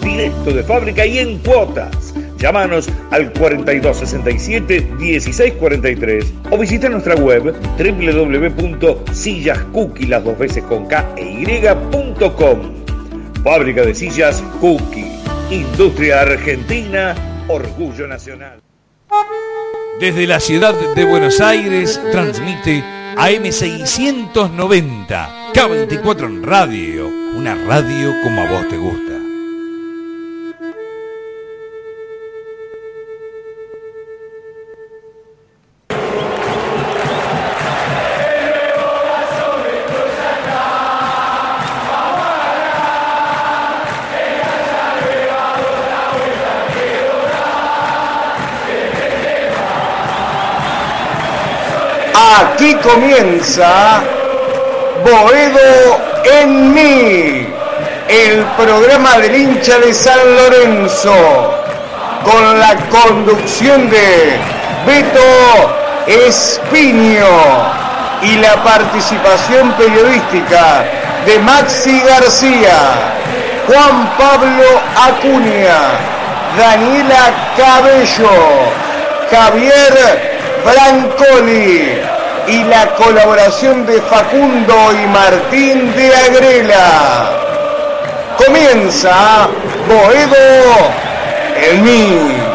directo de fábrica y en cuotas. Llámanos al 4267-1643 o visita nuestra web www.sillascookie las dos veces con K e Y.com. Fábrica de sillas Cookie. Industria Argentina, orgullo nacional. Desde la ciudad de Buenos Aires transmite AM690, K24 en radio, una radio como a vos te gusta. Aquí comienza Boedo en mí, el programa del hincha de San Lorenzo, con la conducción de Beto Espiño y la participación periodística de Maxi García, Juan Pablo Acuña, Daniela Cabello, Javier Brancoli y la colaboración de Facundo y Martín de Agrela. Comienza Boedo en mí.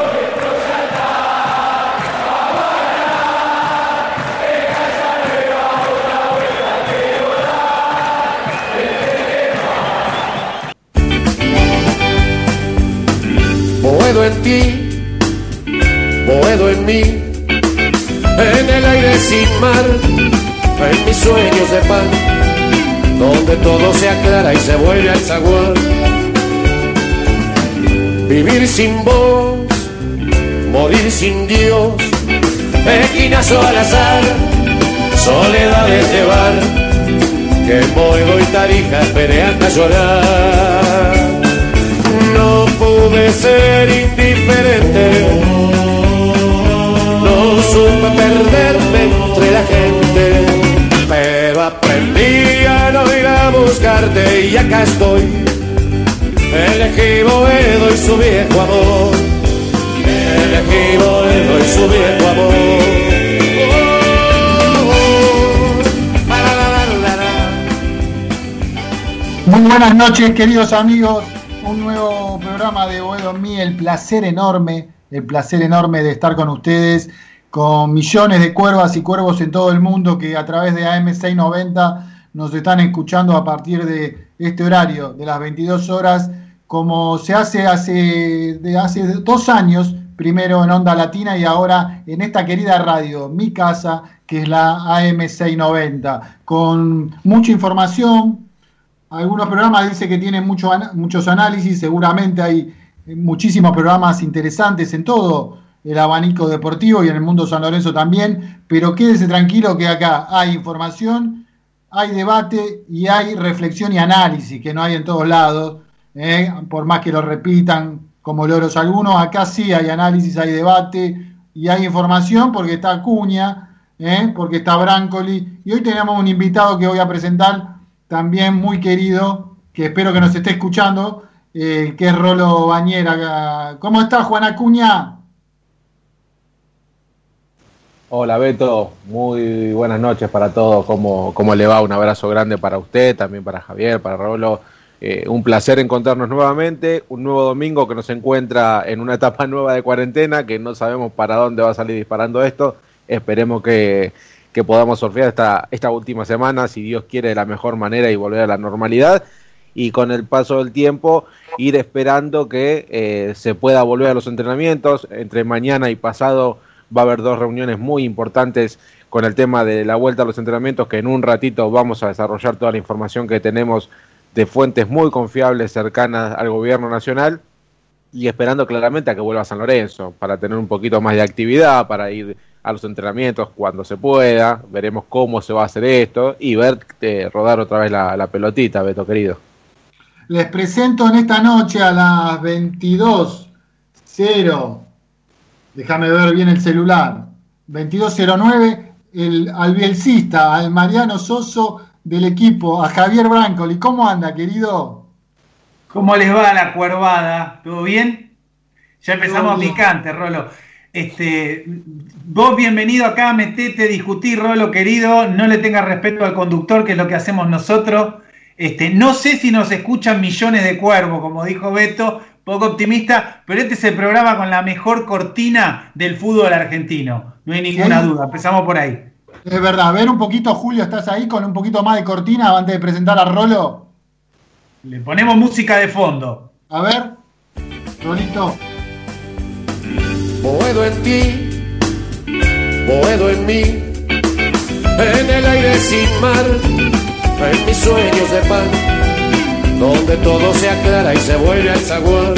Vivir sin vos, morir sin Dios, esquinazo al azar, soledades de bar, que Moedo y Tarija esperé hasta llorar. No pude ser indiferente supe perderme entre la gente, y acá estoy. Elegí Boedo y su viejo amor, elegí Boedo y su viejo amor. Muy buenas noches, queridos amigos. Un nuevo programa de Boedo en mí. El placer enorme, el placer enorme de estar con ustedes con millones de cuervas y cuervos en todo el mundo que a través de AM690 nos están escuchando a partir de este horario, de las 22 horas, como se hace hace, de hace dos años, primero en Onda Latina y ahora en esta querida radio, mi casa, que es la AM690, con mucha información. Algunos programas dicen que tienen mucho, muchos análisis, seguramente hay muchísimos programas interesantes en todo el abanico deportivo y en el mundo San Lorenzo también, pero quédese tranquilo que acá hay información, hay debate y hay reflexión y análisis que no hay en todos lados, ¿eh? por más que lo repitan como loros algunos, acá sí hay análisis, hay debate y hay información porque está Acuña, ¿eh? porque está Brancoli y hoy tenemos un invitado que voy a presentar también muy querido, que espero que nos esté escuchando, eh, que es Rolo Bañera. ¿Cómo está Juan Acuña? Hola Beto, muy buenas noches para todos. ¿Cómo, ¿Cómo, le va? Un abrazo grande para usted, también para Javier, para Rolo. Eh, un placer encontrarnos nuevamente, un nuevo domingo que nos encuentra en una etapa nueva de cuarentena, que no sabemos para dónde va a salir disparando esto. Esperemos que, podamos surfear esta, esta última semana, si Dios quiere, de la mejor manera y volver a la normalidad. Y con el paso del tiempo, ir esperando que eh, se pueda volver a los entrenamientos. Entre mañana y pasado va a haber dos reuniones muy importantes con el tema de la vuelta a los entrenamientos, que en un ratito vamos a desarrollar toda la información que tenemos de fuentes muy confiables cercanas al gobierno nacional y esperando claramente a que vuelva San Lorenzo para tener un poquito más de actividad, para ir a los entrenamientos cuando se pueda, veremos cómo se va a hacer esto y ver eh, rodar otra vez la, la pelotita, Beto querido. Les presento en esta noche a las 22.00 déjame ver bien el celular, 2209, el, al bielcista, al Mariano Soso del equipo, a Javier Brancoli. ¿Cómo anda, querido? ¿Cómo les va la cuervada? ¿Todo bien? Ya empezamos picante, Rolo. Este, vos bienvenido acá, metete, discutir, Rolo querido, no le tengas respeto al conductor, que es lo que hacemos nosotros. Este, no sé si nos escuchan millones de cuervos, como dijo Beto, poco optimista, pero este es el programa con la mejor cortina del fútbol argentino, no hay ninguna duda, empezamos por ahí. Es verdad, a ver un poquito, Julio, ¿estás ahí con un poquito más de cortina antes de presentar a Rolo? Le ponemos música de fondo. A ver, Rolito. Boedo en ti, boedo en mí, en el aire sin mar, en mis sueños de pan, donde todo se aclara y se vuelve al zaguán.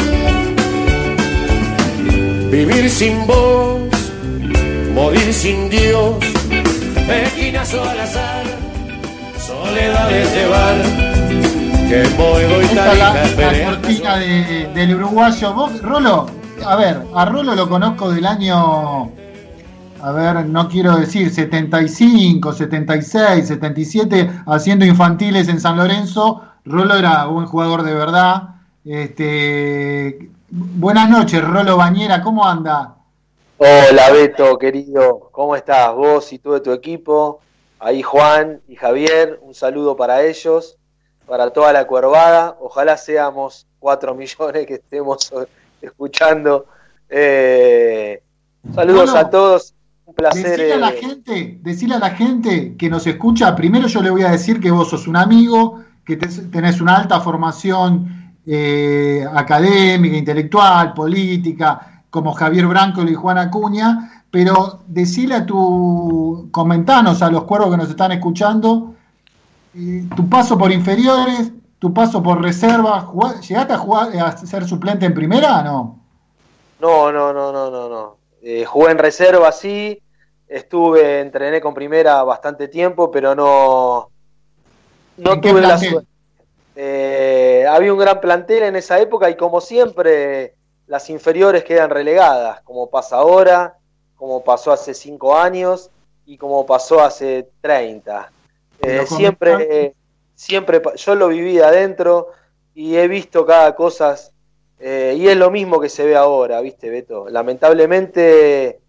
Vivir sin vos, morir sin Dios, esquinazo al azar, soledades de bar. Que Boedo y Esta es la, la cortina de- del uruguayo. Vos, Rolo, a ver, a Rolo lo conozco del año, a ver, no quiero decir 75, 76, 77, haciendo infantiles en San Lorenzo. Rolo era buen jugador de verdad. Este, buenas noches, Rolo Bañera, ¿cómo anda? Hola Beto, querido, ¿cómo estás? Vos y todo tu equipo, ahí Juan y Javier, un saludo para ellos, para toda la cuervada, ojalá seamos cuatro millones que estemos escuchando. Eh, saludos Bueno, a todos, un placer. Decirle a la eh, gente, decirle a la gente que nos escucha, primero yo le voy a decir que vos sos un amigo, que te- tenés una alta formación eh, académica, intelectual, política, como Javier Branco y Juan Acuña, pero decirle a tu, comentanos a los cuervos que nos están escuchando, eh, tu paso por inferiores, tu paso por reserva, ¿llegaste a, jugar, a ser suplente en primera o no? No, no, no, no, no, no. Eh, jugué en reserva, sí. Estuve, entrené con primera bastante tiempo, pero no, no ¿En qué tuve la suerte. Eh, había un gran plantel en esa época y como siempre las inferiores quedan relegadas, como pasa ahora, como pasó hace cinco años y como pasó hace 30. Pero Eh, siempre, siempre, yo lo viví de adentro y he visto cada cosa eh, y es lo mismo que se ve ahora, ¿viste, Beto? Lamentablemente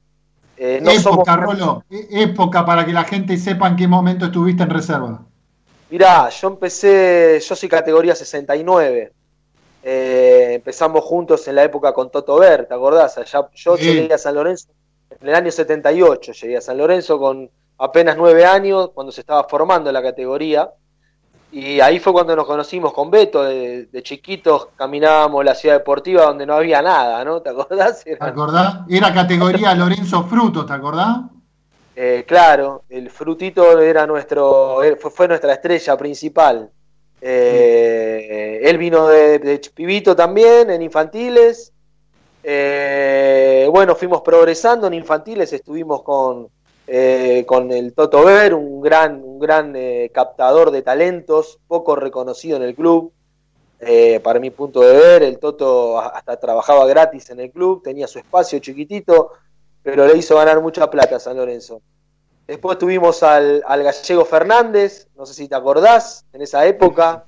eh, no somos... época, Rolo, é- época para que la gente sepa en qué momento estuviste en reserva. Mirá, yo empecé, yo soy categoría 69. Eh, empezamos juntos en la época con Toto Ver, ¿te acordás? Allá, yo Sí. llegué a San Lorenzo en el año 78, llegué a San Lorenzo con apenas nueve años, cuando se estaba formando la categoría. Y ahí fue cuando nos conocimos con Beto, de, de chiquitos caminábamos la ciudad deportiva donde no había nada, ¿no? ¿Te acordás? ¿Te Era- acordás? Era categoría Lorenzo Frutos, ¿te acordás? Eh, claro, el frutito era nuestro, eh, fue, nuestra estrella principal. Eh, él vino de, pibito también, en infantiles. Eh, bueno, fuimos progresando en infantiles, estuvimos con, con el Toto Ver, un gran, un gran captador de talentos, poco reconocido en el club. Para mi punto de ver, el Toto hasta trabajaba gratis en el club, tenía su espacio chiquitito, pero le hizo ganar mucha plata a San Lorenzo. Después tuvimos al, al gallego Fernández, no sé si te acordás, en esa época,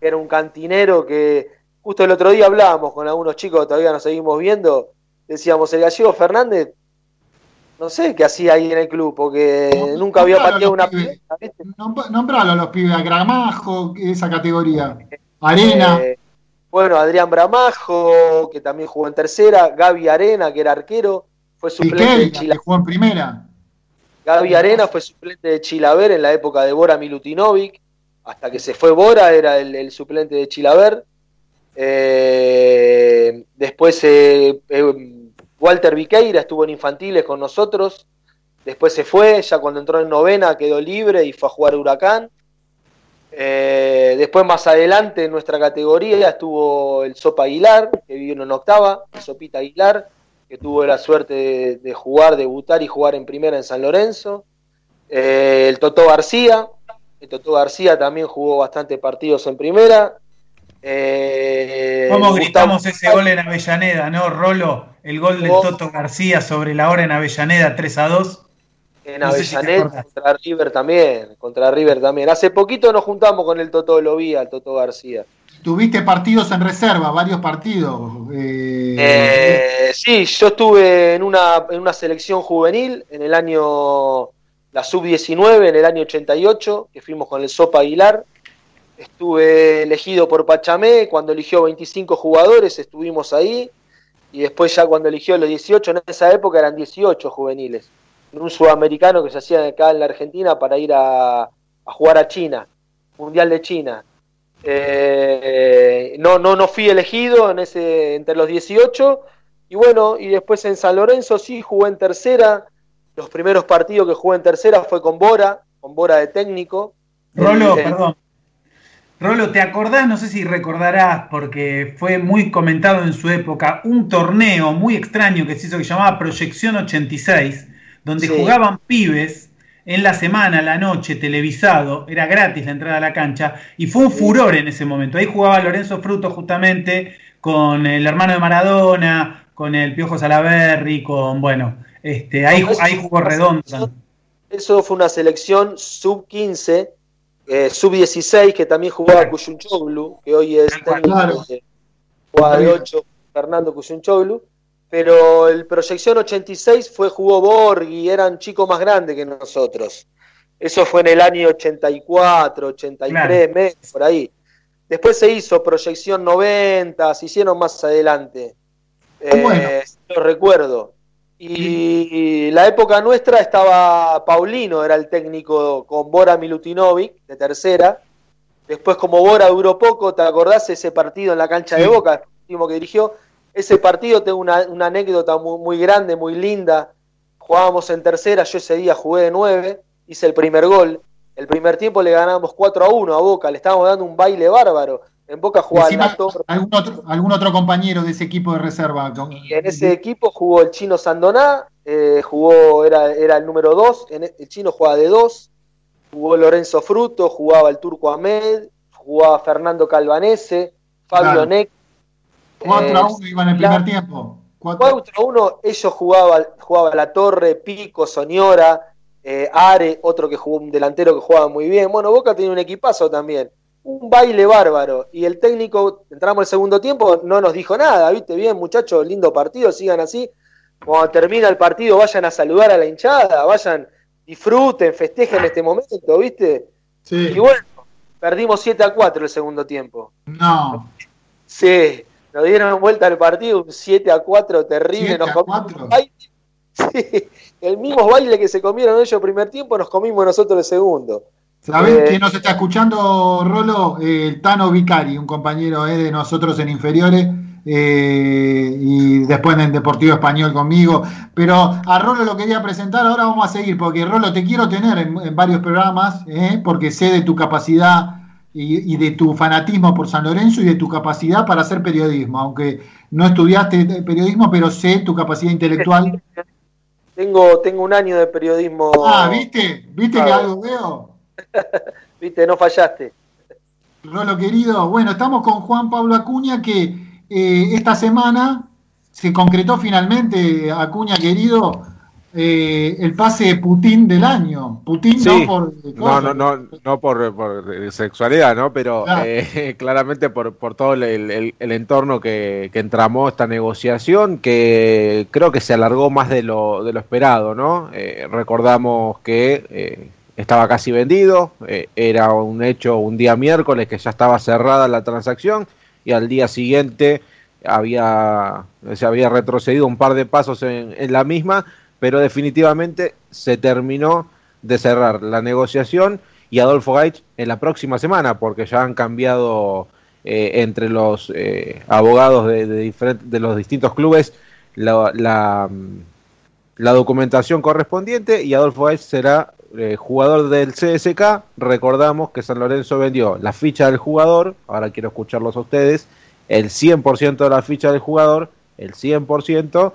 que era un cantinero que justo el otro día hablábamos con algunos chicos todavía nos seguimos viendo, decíamos, el gallego Fernández, no sé qué hacía ahí en el club, porque nunca había pateado una pibes. Nombralo a los pibes, Gramajo, esa categoría. Arena, Eh, bueno, Adrián Bramajo, que también jugó en tercera, Gaby Arena, que era arquero, fue suplente de Piqueira, Chila. que jugó en primera. Gaby Arena fue suplente de Chilaver en la época de Bora Milutinovic. Hasta que se fue Bora, era el, el suplente de Chilaver. Eh, después eh, eh, Walter Viqueira estuvo en infantiles con nosotros. Después se fue, ya cuando entró en novena quedó libre y fue a jugar Huracán. Eh, después más adelante en nuestra categoría estuvo el Sopa Aguilar, que vino en octava, Sopita Aguilar, que tuvo la suerte de, de jugar, debutar y jugar en primera en San Lorenzo. Eh, el Totó García, el Totó García también jugó bastantes partidos en primera. Eh, ¿Cómo Gustavo- gritamos ese gol en Avellaneda, no, Rolo? El gol del. Toto García sobre la hora en Avellaneda 3 a 2. En No si Avellaneda, contra River también, contra River también. Hace poquito nos juntamos con el Totó Lovía, el Totó García. Tuviste partidos en reserva, varios partidos. Eh, eh, sí, yo estuve en una, en una selección juvenil en el año, la sub-19, en el año 88, que fuimos con el Sopa Aguilar. Estuve elegido por Pachamé, cuando eligió 25 jugadores, estuvimos ahí. Y después ya cuando eligió los 18, en esa época eran 18 juveniles. Un sudamericano que se hacía acá en la Argentina para ir a, a jugar a China, Mundial de China. Eh, no, no, no fui elegido en ese, entre los 18. Y bueno, y después en San Lorenzo sí jugué en tercera. Los primeros partidos que jugué en tercera fue con Bora, con Bora de técnico. Rolo, eh, perdón. Rolo, ¿te acordás? No sé si recordarás, porque fue muy comentado en su época, un torneo muy extraño que se hizo que se llamaba Proyección 86, donde jugaban pibes en la semana, la noche, televisado, era gratis la entrada a la cancha, y fue un furor en ese momento. Ahí jugaba Lorenzo Fruto justamente con el hermano de Maradona, con el Piojo Salaberry, con, bueno, este, ahí, ahí jugó Redondo. Eso fue una selección sub-15, eh, sub-16, que también jugaba Cuyunchoglu, que hoy es técnico de, 8, Fernando Cuyunchoglu pero el Proyección 86 fue, jugó Borghi, eran chicos más grandes que nosotros. Eso fue en el año 84, 83, por ahí. Después se hizo Proyección 90, se hicieron más adelante. Eh, lo recuerdo. Y, la época nuestra estaba Paulino, era el técnico con Bora Milutinovic, de tercera. Después, como Bora duró poco, ¿te acordás ese partido en la cancha de Boca, el último que dirigió? Ese partido tengo una, anécdota muy, grande, muy linda. Jugábamos en tercera, yo ese día jugué de nueve, hice el primer gol. El primer tiempo le ganamos 4 a 1 a Boca, le estábamos dando un baile bárbaro. En Boca jugaba ¿algún otro, ¿Algún otro compañero de ese equipo de reserva? Y en ese equipo jugó el chino Sandoná, eh, jugó, era, era el número 2, e, el chino jugaba de 2, jugó Lorenzo Fruto, jugaba el turco Ahmed, jugaba Fernando Calvanese, Fabio Neck, 4 a 1 eh, iban en el primer tiempo. 4 a 1, ellos jugaban jugaba La Torre, Pico, Soñora, eh, Are, otro que jugó un delantero que jugaba muy bien. Bueno, Boca tiene un equipazo también. Un baile bárbaro. Y el técnico, entramos al segundo tiempo, no nos dijo nada, ¿viste? Bien, muchachos, lindo partido, sigan así. Cuando termina el partido, vayan a saludar a la hinchada, vayan, disfruten, festejen este momento, ¿viste? Sí. Y bueno, perdimos 7 a 4 el segundo tiempo. No. Sí, nos dieron vuelta al partido, un 7 a 4 terrible. nos comimos el mismo baile que se comieron ellos el primer tiempo, nos comimos nosotros el segundo. ¿Sabés eh, quién nos está escuchando, Rolo? el Tano Vicari, un compañero eh, de nosotros en inferiores. Eh, y después en Deportivo Español conmigo. Pero a Rolo lo quería presentar, ahora vamos a seguir, porque Rolo te quiero tener en, en varios programas, porque sé de tu capacidad y, de tu fanatismo por San Lorenzo y de tu capacidad para hacer periodismo, aunque no estudiaste periodismo, pero sé tu capacidad intelectual. Tengo, tengo un año de periodismo. Ah, ¿viste? ¿Viste que algo veo? ¿Viste? No fallaste. Rolo querido, bueno, estamos con Juan Pablo Acuña que eh, esta semana se concretó finalmente, Acuña querido, eh, el pase Putin del año. Putin no por. No, no, no, no por, sexualidad, ¿no? Pero eh, claramente por, por todo el, entorno que, que, entramó esta negociación, que creo que se alargó más de lo, de lo esperado, ¿no? Eh, recordamos que estaba casi vendido, era un hecho un día miércoles que ya estaba cerrada la transacción y al día siguiente había se había retrocedido un par de pasos en, en la misma pero definitivamente se terminó de cerrar la negociación y Adolfo Gaich en la próxima semana, porque ya han cambiado eh, entre los eh, abogados de, de, los distintos clubes la, la, documentación correspondiente y Adolfo Gaich será eh, jugador del CSK. Recordamos que San Lorenzo vendió la ficha del jugador, ahora quiero escucharlos a ustedes, el 100% de la ficha del jugador, el 100%,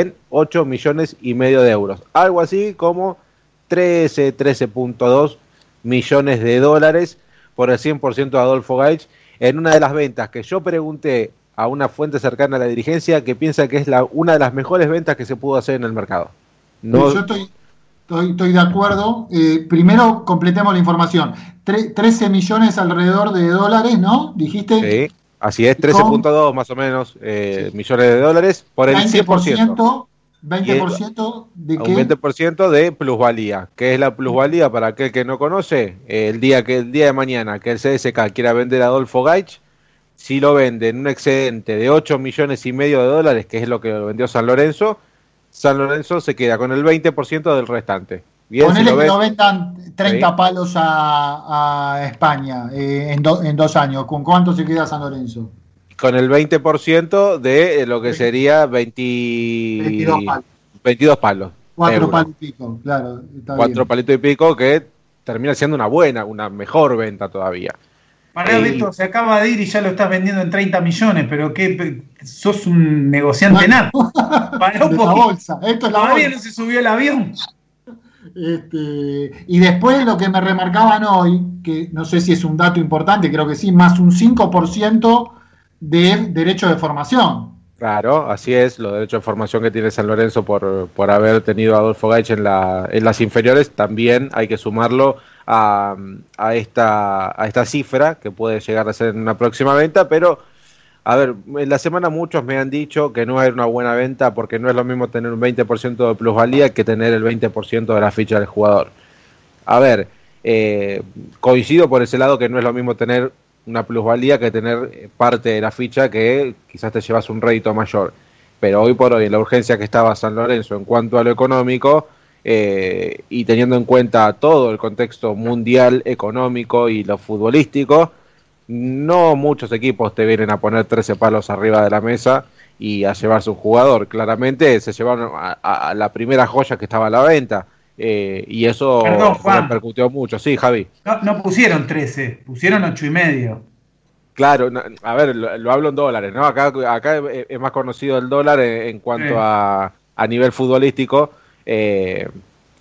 en 8 millones y medio de euros. Algo así como 13, 13.2 millones de dólares por el 100% de Adolfo Gaich en una de las ventas que yo pregunté a una fuente cercana a la dirigencia que piensa que es la, una de las mejores ventas que se pudo hacer en el mercado. No, yo estoy, Estoy, estoy de acuerdo. Eh, primero completemos la información. Tre- 13 millones alrededor de dólares, ¿no? Dijiste. Sí, así es, 13.2 más o menos eh, millones de dólares por el 100%. 20%, 20% de Un qué? 20% de plusvalía. ¿Qué es la plusvalía para aquel que no conoce? Eh, el día que el día de mañana que el CSK quiera vender a Adolfo Gaich, si lo vende en un excedente de 8 millones y medio de dólares, que es lo que vendió San Lorenzo, San Lorenzo se queda con el 20% del restante. Bien, si Ponele lo que lo vendan 30 Sí. palos a, a España eh, en, do- en dos años. ¿Con cuánto se queda San Lorenzo? con el 20% de eh, lo que sería 20... 22 palos. 22 palos. Cuatro palos y pico, claro. Está Cuatro bien. palitos y pico que termina siendo una buena, una mejor venta todavía. Pará, Beto, se acaba de ir y ya lo estás vendiendo en 30 millones, pero qué, sos un negociante nada. Pará un poquito. bolsa. Esto es la Todavía bolsa. no se subió el avión. Este, y después lo que me remarcaban hoy, que no sé si es un dato importante, creo que sí, más un 5% de derecho de formación. Claro, así es, los derechos de formación que tiene San Lorenzo por, por haber tenido a Adolfo Gaich en, la, en las inferiores, también hay que sumarlo a, a, esta, a esta cifra que puede llegar a ser en una próxima venta, pero a ver, en la semana muchos me han dicho que no es una buena venta porque no es lo mismo tener un 20% de plusvalía que tener el 20% de la ficha del jugador. A ver, eh, coincido por ese lado que no es lo mismo tener una plusvalía que tener parte de la ficha que quizás te llevas un rédito mayor. Pero hoy por hoy, en la urgencia que estaba San Lorenzo en cuanto a lo económico eh, y teniendo en cuenta todo el contexto mundial, económico y lo futbolístico, no muchos equipos te vienen a poner 13 palos arriba de la mesa y a llevarse un jugador. Claramente se llevaron a, la primera joya que estaba a la venta. eh, y eso Perdón, repercutió mucho. Sí, Javi. No, no pusieron 13, pusieron 8 y medio. Claro, a ver, lo, lo hablo en dólares, ¿no? Acá, acá es es más conocido el dólar en, en cuanto Sí. a, a nivel futbolístico, eh,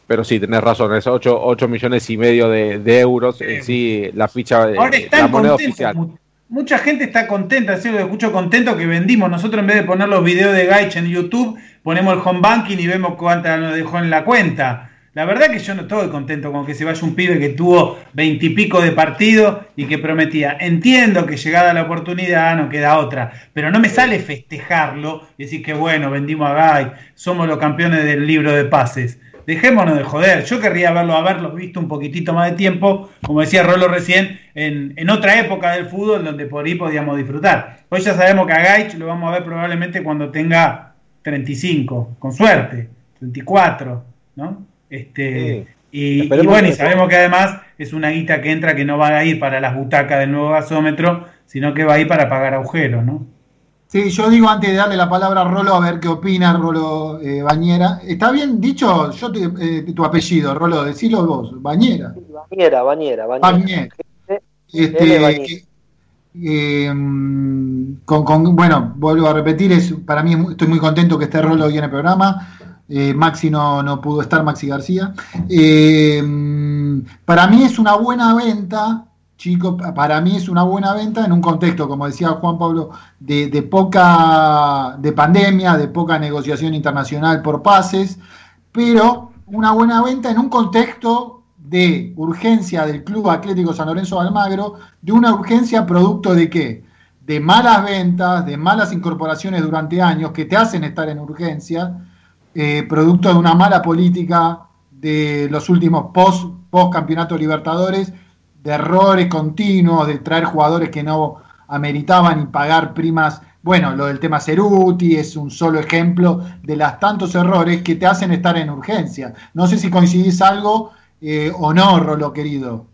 pero sí, tenés razón, es 8, millones y medio de, de euros en sí la ficha, eh, Ahora la moneda oficial. mu- Mucha gente está contenta, así lo escucho contento que vendimos. Nosotros en vez de poner los videos de Gaich en YouTube, ponemos el home banking y vemos cuánta nos dejó en la cuenta. La verdad que yo no estoy contento con que se vaya un pibe que tuvo veintipico de partido y que prometía. Entiendo que llegada la oportunidad no queda otra, pero no me sale festejarlo y decir que bueno, vendimos a Gaich, somos los campeones del libro de pases. Dejémonos de joder. Yo querría verlo, haberlo visto un poquitito más de tiempo, como decía Rolo recién, en, en otra época del fútbol donde por ahí podíamos disfrutar. Hoy ya sabemos que a Gaich lo vamos a ver probablemente cuando tenga 35, con suerte, 34, ¿no? Este, y, bueno, y sabemos que además es una guita que entra que no va a ir para las butacas del nuevo gasómetro, sino que va a ir para pagar agujeros, ¿no? Sí, yo digo antes de darle la palabra a Rolo, a ver qué opina Rolo eh, Bañera. ¿Está bien dicho yo eh, tu apellido, Rolo? Decilo vos, Bañera. Bañera, bañera, bañera. Bañera. Este, Bañera. eh, mm, con, con- bueno, vuelvo a repetir, es, para mí estoy muy contento que esté Rolo hoy en el programa. Eh, Maxi no, no pudo estar, Maxi García. Mm, para mí es una buena venta, chicos, para mí es una buena venta en un contexto, como decía Juan Pablo, de, poca, de pandemia, de poca negociación internacional por pases, pero una buena venta en un contexto de urgencia del Club Atlético San Lorenzo de Almagro, de una urgencia producto de qué? De malas ventas, de malas incorporaciones durante años que te hacen estar en urgencia, eh, producto de una mala política de los últimos post, post Libertadores, de errores continuos, de traer jugadores que no ameritaban y pagar primas. Bueno, lo del tema Ceruti es un solo ejemplo de los tantos errores que te hacen estar en urgencia. No sé si coincidís algo eh, o no, Rolo querido.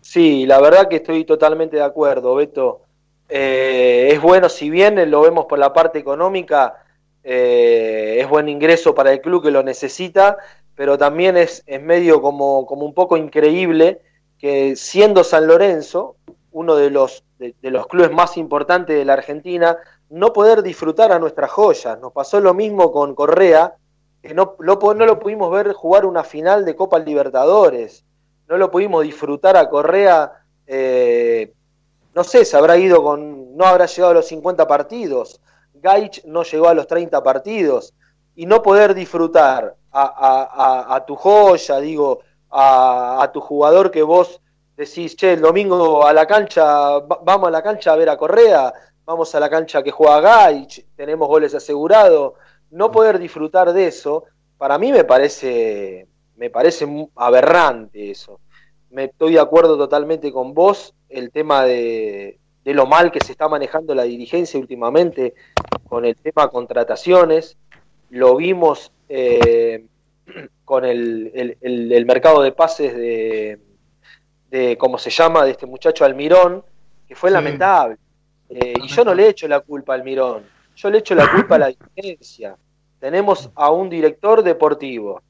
Sí, la verdad que estoy totalmente de acuerdo, Beto. Eh, es bueno, si bien lo vemos por la parte económica, eh, es buen ingreso para el club que lo necesita, pero también es, es medio como, como un poco increíble que siendo San Lorenzo, uno de los, de, los clubes más importantes de la Argentina, no poder disfrutar a nuestras joyas. Nos pasó lo mismo con Correa, que no, lo, no lo pudimos ver jugar una final de Copa Libertadores. No lo pudimos disfrutar a Correa, eh, no sé, se habrá ido con, no habrá llegado a los 50 partidos, Gaich no llegó a los 30 partidos, y no poder disfrutar a, tu joya, digo, a, tu jugador que vos decís, che, el domingo a la cancha, vamos a la cancha a ver a Correa, vamos a la cancha que juega Gaich, tenemos goles asegurados, no poder disfrutar de eso, para mí me parece, me parece aberrante eso. Me estoy de acuerdo totalmente con vos, el tema de, de lo mal que se está manejando la dirigencia últimamente con el tema contrataciones, lo vimos eh, con el, el, mercado de pases de, de, ¿cómo se llama?, de este muchacho Almirón, que fue lamentable. Eh, y yo no le echo la culpa a Almirón, yo le echo la culpa a la dirigencia. Tenemos a un director deportivo,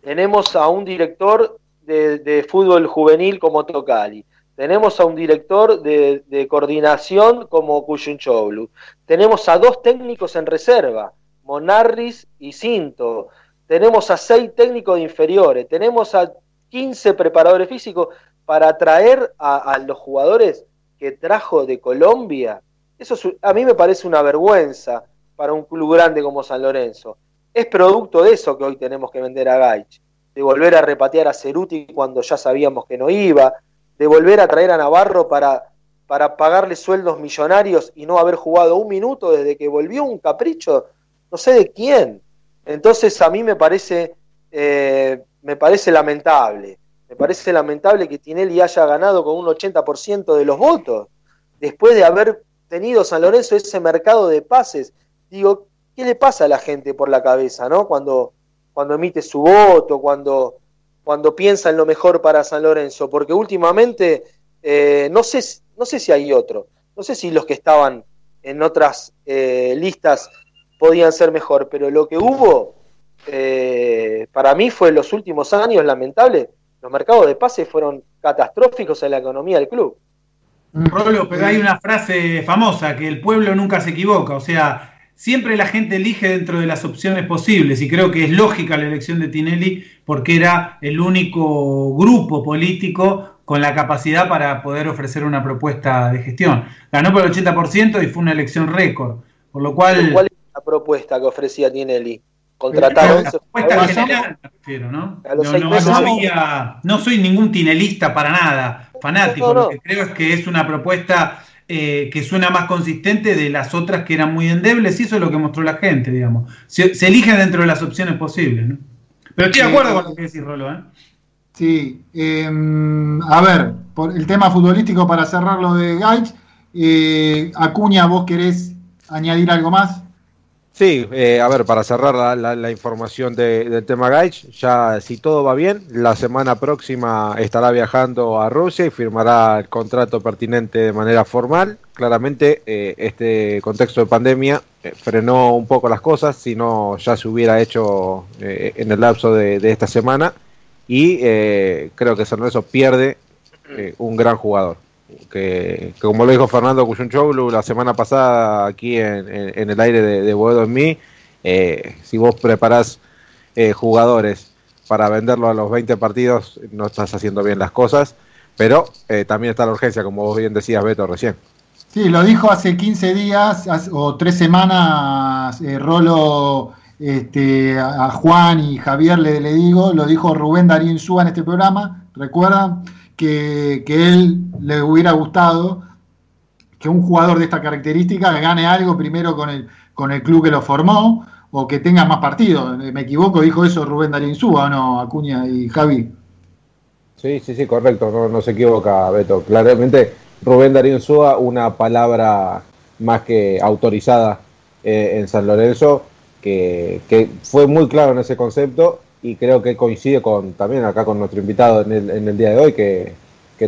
tenemos a un director de, de fútbol juvenil como Tocali, tenemos a un director de, coordinación como Cuyunchoglu. Tenemos a dos técnicos en reserva, Monarris y Cinto. Tenemos a seis técnicos inferiores. Tenemos a 15 preparadores físicos para atraer a, los jugadores que trajo de Colombia. Eso a mí me parece una vergüenza para un club grande como San Lorenzo. Es producto de eso que hoy tenemos que vender a Gaich, de volver a repatear a Ceruti cuando ya sabíamos que no iba, de volver a traer a Navarro para, para pagarle sueldos millonarios y no haber jugado un minuto desde que volvió un capricho, no sé de quién. Entonces a mí me parece, eh, me parece lamentable. Me parece lamentable que Tinelli haya ganado con un 80% de los votos, después de haber tenido San Lorenzo ese mercado de pases. Digo, ¿qué le pasa a la gente por la cabeza, no? Cuando, cuando emite su voto, cuando, cuando piensa en lo mejor para San Lorenzo, porque últimamente eh, no, sé, no sé si hay otro, no sé si los que estaban en otras eh, listas podían ser mejor, pero lo que hubo eh, para mí fue en los últimos años lamentable, los mercados de pases fueron catastróficos en la economía del club. Rolo, pero hay una frase famosa, que el pueblo nunca se equivoca, o sea, siempre la gente elige dentro de las opciones posibles y creo que es lógica la elección de Tinelli porque era el único grupo político con la capacidad para poder ofrecer una propuesta de gestión. Ganó por el 80% y fue una elección récord, por lo cual... ¿Cuál es la propuesta que ofrecía Tinelli? Contratar la propuesta general, ¿no? No, no, soy ningún tinelista para nada, fanático, lo que creo es que es una propuesta eh, que suena más consistente de las otras que eran muy endebles, y eso es lo que mostró la gente, digamos. Se, se elige dentro de las opciones posibles, ¿no? Pero estoy de acuerdo con lo que decís, Rolo, ¿eh? Sí, em, a ver, por el tema futbolístico para cerrar lo de Gaich, eh, Acuña, ¿vos querés añadir algo más? Sí, eh, a ver, para cerrar la, información del tema Gaich, ya si todo va bien, la semana próxima estará viajando a Rusia y firmará el contrato pertinente de manera formal. Claramente, eh, este contexto de pandemia eh, frenó un poco las cosas, si no ya se hubiera hecho en el lapso de, esta semana. Y creo que San Lorenzo pierde un gran jugador que, como lo dijo Fernando Cuyunchoglu la semana pasada aquí en, el aire de, de Boedo en mí, eh, si vos preparás eh, jugadores para venderlo a los 20 partidos, no estás haciendo bien las cosas, pero eh, también está la urgencia, como vos bien decías, Beto, recién. Sí, lo dijo hace 15 días o tres semanas, Rolo, este, a Juan y Javier le, le digo, lo dijo Rubén Darín Súa en este programa, ¿recuerdan? Que, él le hubiera gustado que un jugador de esta característica gane algo primero con el, con el club que lo formó o que tenga más partidos. Me equivoco, dijo eso Rubén Darín Súa, ¿no? Acuña y Javi. Sí, sí, sí, correcto, no, se equivoca, Beto. Claramente, Rubén Darín Súa, una palabra más que autorizada eh, en San Lorenzo, que, que, fue muy claro en ese concepto y creo que coincide con también acá con nuestro invitado en el, día de hoy, que,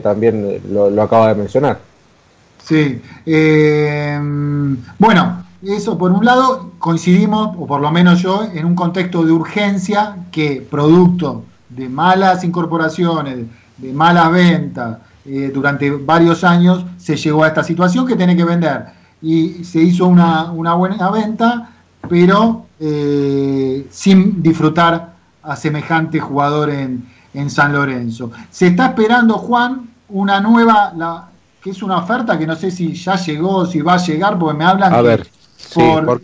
también lo, acaba de mencionar. Sí, eh, bueno, eso por un lado coincidimos, o por lo menos yo, en un contexto de urgencia que producto de malas incorporaciones, de malas ventas, eh, durante varios años se llegó a esta situación que tiene que vender. Y se hizo una, una buena venta, pero eh, sin disfrutar a semejante jugador en, San Lorenzo. Se está esperando, Juan, una nueva, la, que es una oferta que no sé si ya llegó, si va a llegar, porque me hablan a ver, por,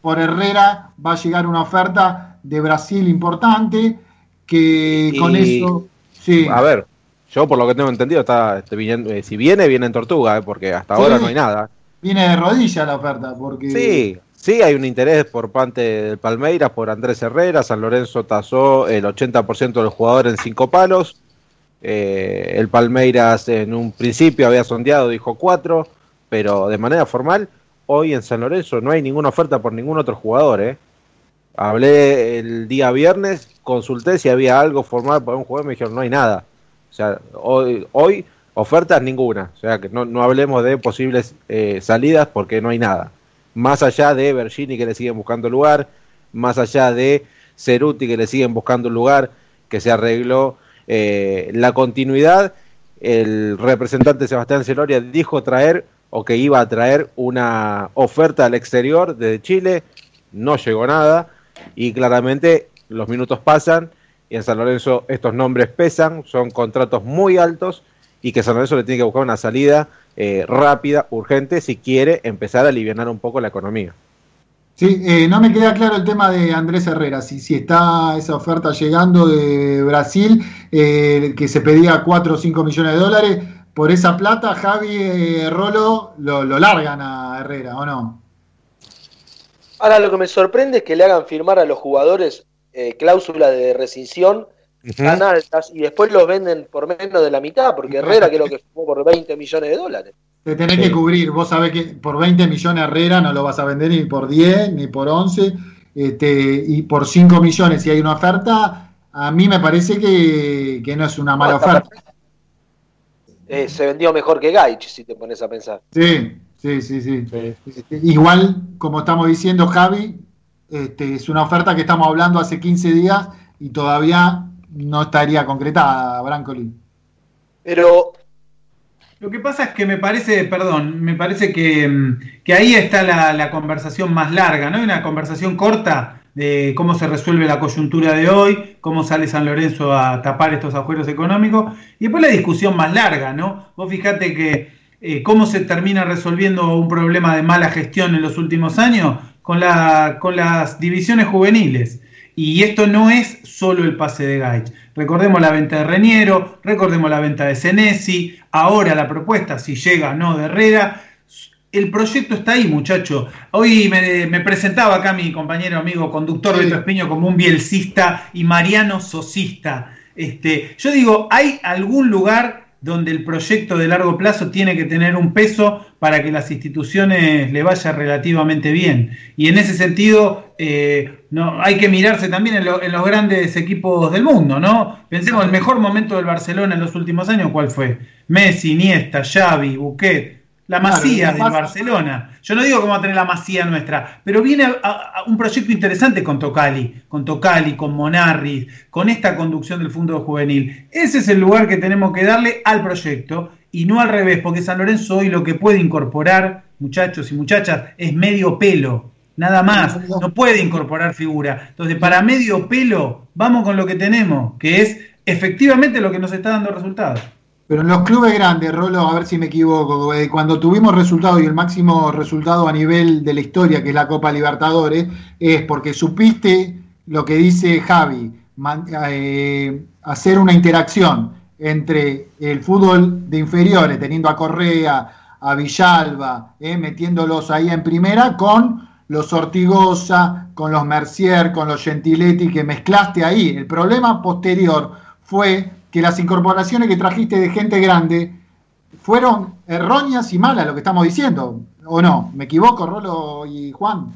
por, Herrera va a llegar una oferta de Brasil importante, que con eso... Sí, A ver, yo por lo que tengo entendido, está este, eh, si viene, viene en Tortuga, eh, porque hasta Sí. ahora no hay nada. viene de rodilla la oferta, porque... Sí, sí hay un interés por parte del Palmeiras por Andrés Herrera. San Lorenzo tasó el 80% del jugador en cinco palos. Eh, el Palmeiras en un principio había sondeado, dijo cuatro, pero de manera formal, hoy en San Lorenzo no hay ninguna oferta por ningún otro jugador. ¿eh? Hablé el día viernes, consulté si había algo formal para un jugador, me dijeron no hay nada. O sea, hoy, hoy ofertas ninguna. O sea, que no, no hablemos de posibles eh, salidas porque no hay nada. Más allá de Bergini que le siguen buscando lugar, más allá de Ceruti que le siguen buscando lugar, que se arregló eh, la continuidad. El representante Sebastián Celoria dijo traer o que iba a traer una oferta al exterior desde Chile. No llegó nada y claramente los minutos pasan y en San Lorenzo estos nombres pesan, son contratos muy altos y que San Lorenzo le tiene que buscar una salida eh, rápida, urgente, si quiere empezar a aliviar un poco la economía. Sí, eh, no me queda claro el tema de Andrés Herrera, si, si está esa oferta llegando de Brasil, eh, que se pedía 4 o 5 millones de dólares, por esa plata Javi eh, Rolo lo, lo largan a Herrera, ¿o no? Ahora lo que me sorprende es que le hagan firmar a los jugadores eh, cláusulas de rescisión tan altas y después los venden por menos de la mitad, porque Herrera creo que firmó por 20 millones de dólares. Te tenés que cubrir, vos sabés que por 20 millones Herrera no lo vas a vender ni por 10, ni por 11, este, y por 5 millones si hay una oferta, a mí me parece que, que no es una mala No, oferta. Eh, se vendió mejor que Gaich, si te pones a pensar. Sí, sí, sí, sí. Este, Igual, como estamos diciendo, Javi, este, es una oferta que estamos hablando hace 15 días y todavía no estaría concretada, Brancoli. Pero Lo que pasa es que me parece, perdón, me parece que, mm, que ahí está la, la conversación más larga, ¿no? Hay una conversación corta de cómo se resuelve la coyuntura de hoy, cómo sale San Lorenzo a tapar estos agujeros económicos, y después la discusión más larga, ¿no? Vos fijate que eh, cómo se termina resolviendo un problema de mala gestión en los últimos años con, la, con las divisiones juveniles. Y esto no es solo el pase de Gaich. Recordemos la venta de Reñero, recordemos la venta de Senesi, ahora la propuesta, si llega o no de Herrera. El proyecto está ahí, muchacho. Hoy me, me presentaba acá mi compañero amigo conductor Sí. Beto como un bielcista y Mariano Sosista. Este, yo digo, ¿hay algún lugar donde el proyecto de largo plazo tiene que tener un peso para que las instituciones le vaya relativamente bien? Y en ese sentido, eh, no, hay que mirarse también en, lo- en los grandes equipos del mundo, ¿no? Pensemos, el mejor momento del Barcelona en los últimos años, ¿cuál fue? Messi, Iniesta, Xavi, Busquets, la Claro, masía del más- Barcelona. Yo no digo que vamos a tener la masía nuestra, pero viene a- a- a un proyecto interesante con Tocali, con Tocali, con Monarris, con esta conducción del Fondo Juvenil. Ese es el lugar que tenemos que darle al proyecto y no al revés, porque San Lorenzo hoy lo que puede incorporar, muchachos y muchachas, es medio pelo. Nada más, no puede incorporar figura. Entonces, para medio pelo, vamos con lo que tenemos, que es efectivamente lo que nos está dando resultados. Pero en los clubes grandes, Rolo, a ver si me equivoco, eh, cuando tuvimos resultados y el máximo resultado a nivel de la historia, que es la Copa Libertadores, es porque supiste lo que dice Javi, eh, hacer una interacción entre el fútbol de inferiores, teniendo a Correa, a Villalba, eh, metiéndolos ahí en primera, con los Ortigosa, con los Mercier, con los Gentiletti, que mezclaste ahí. El problema posterior fue que las incorporaciones que trajiste de gente grande fueron erróneas y malas, lo que estamos diciendo. ¿O no? ¿Me equivoco, Rolo y Juan?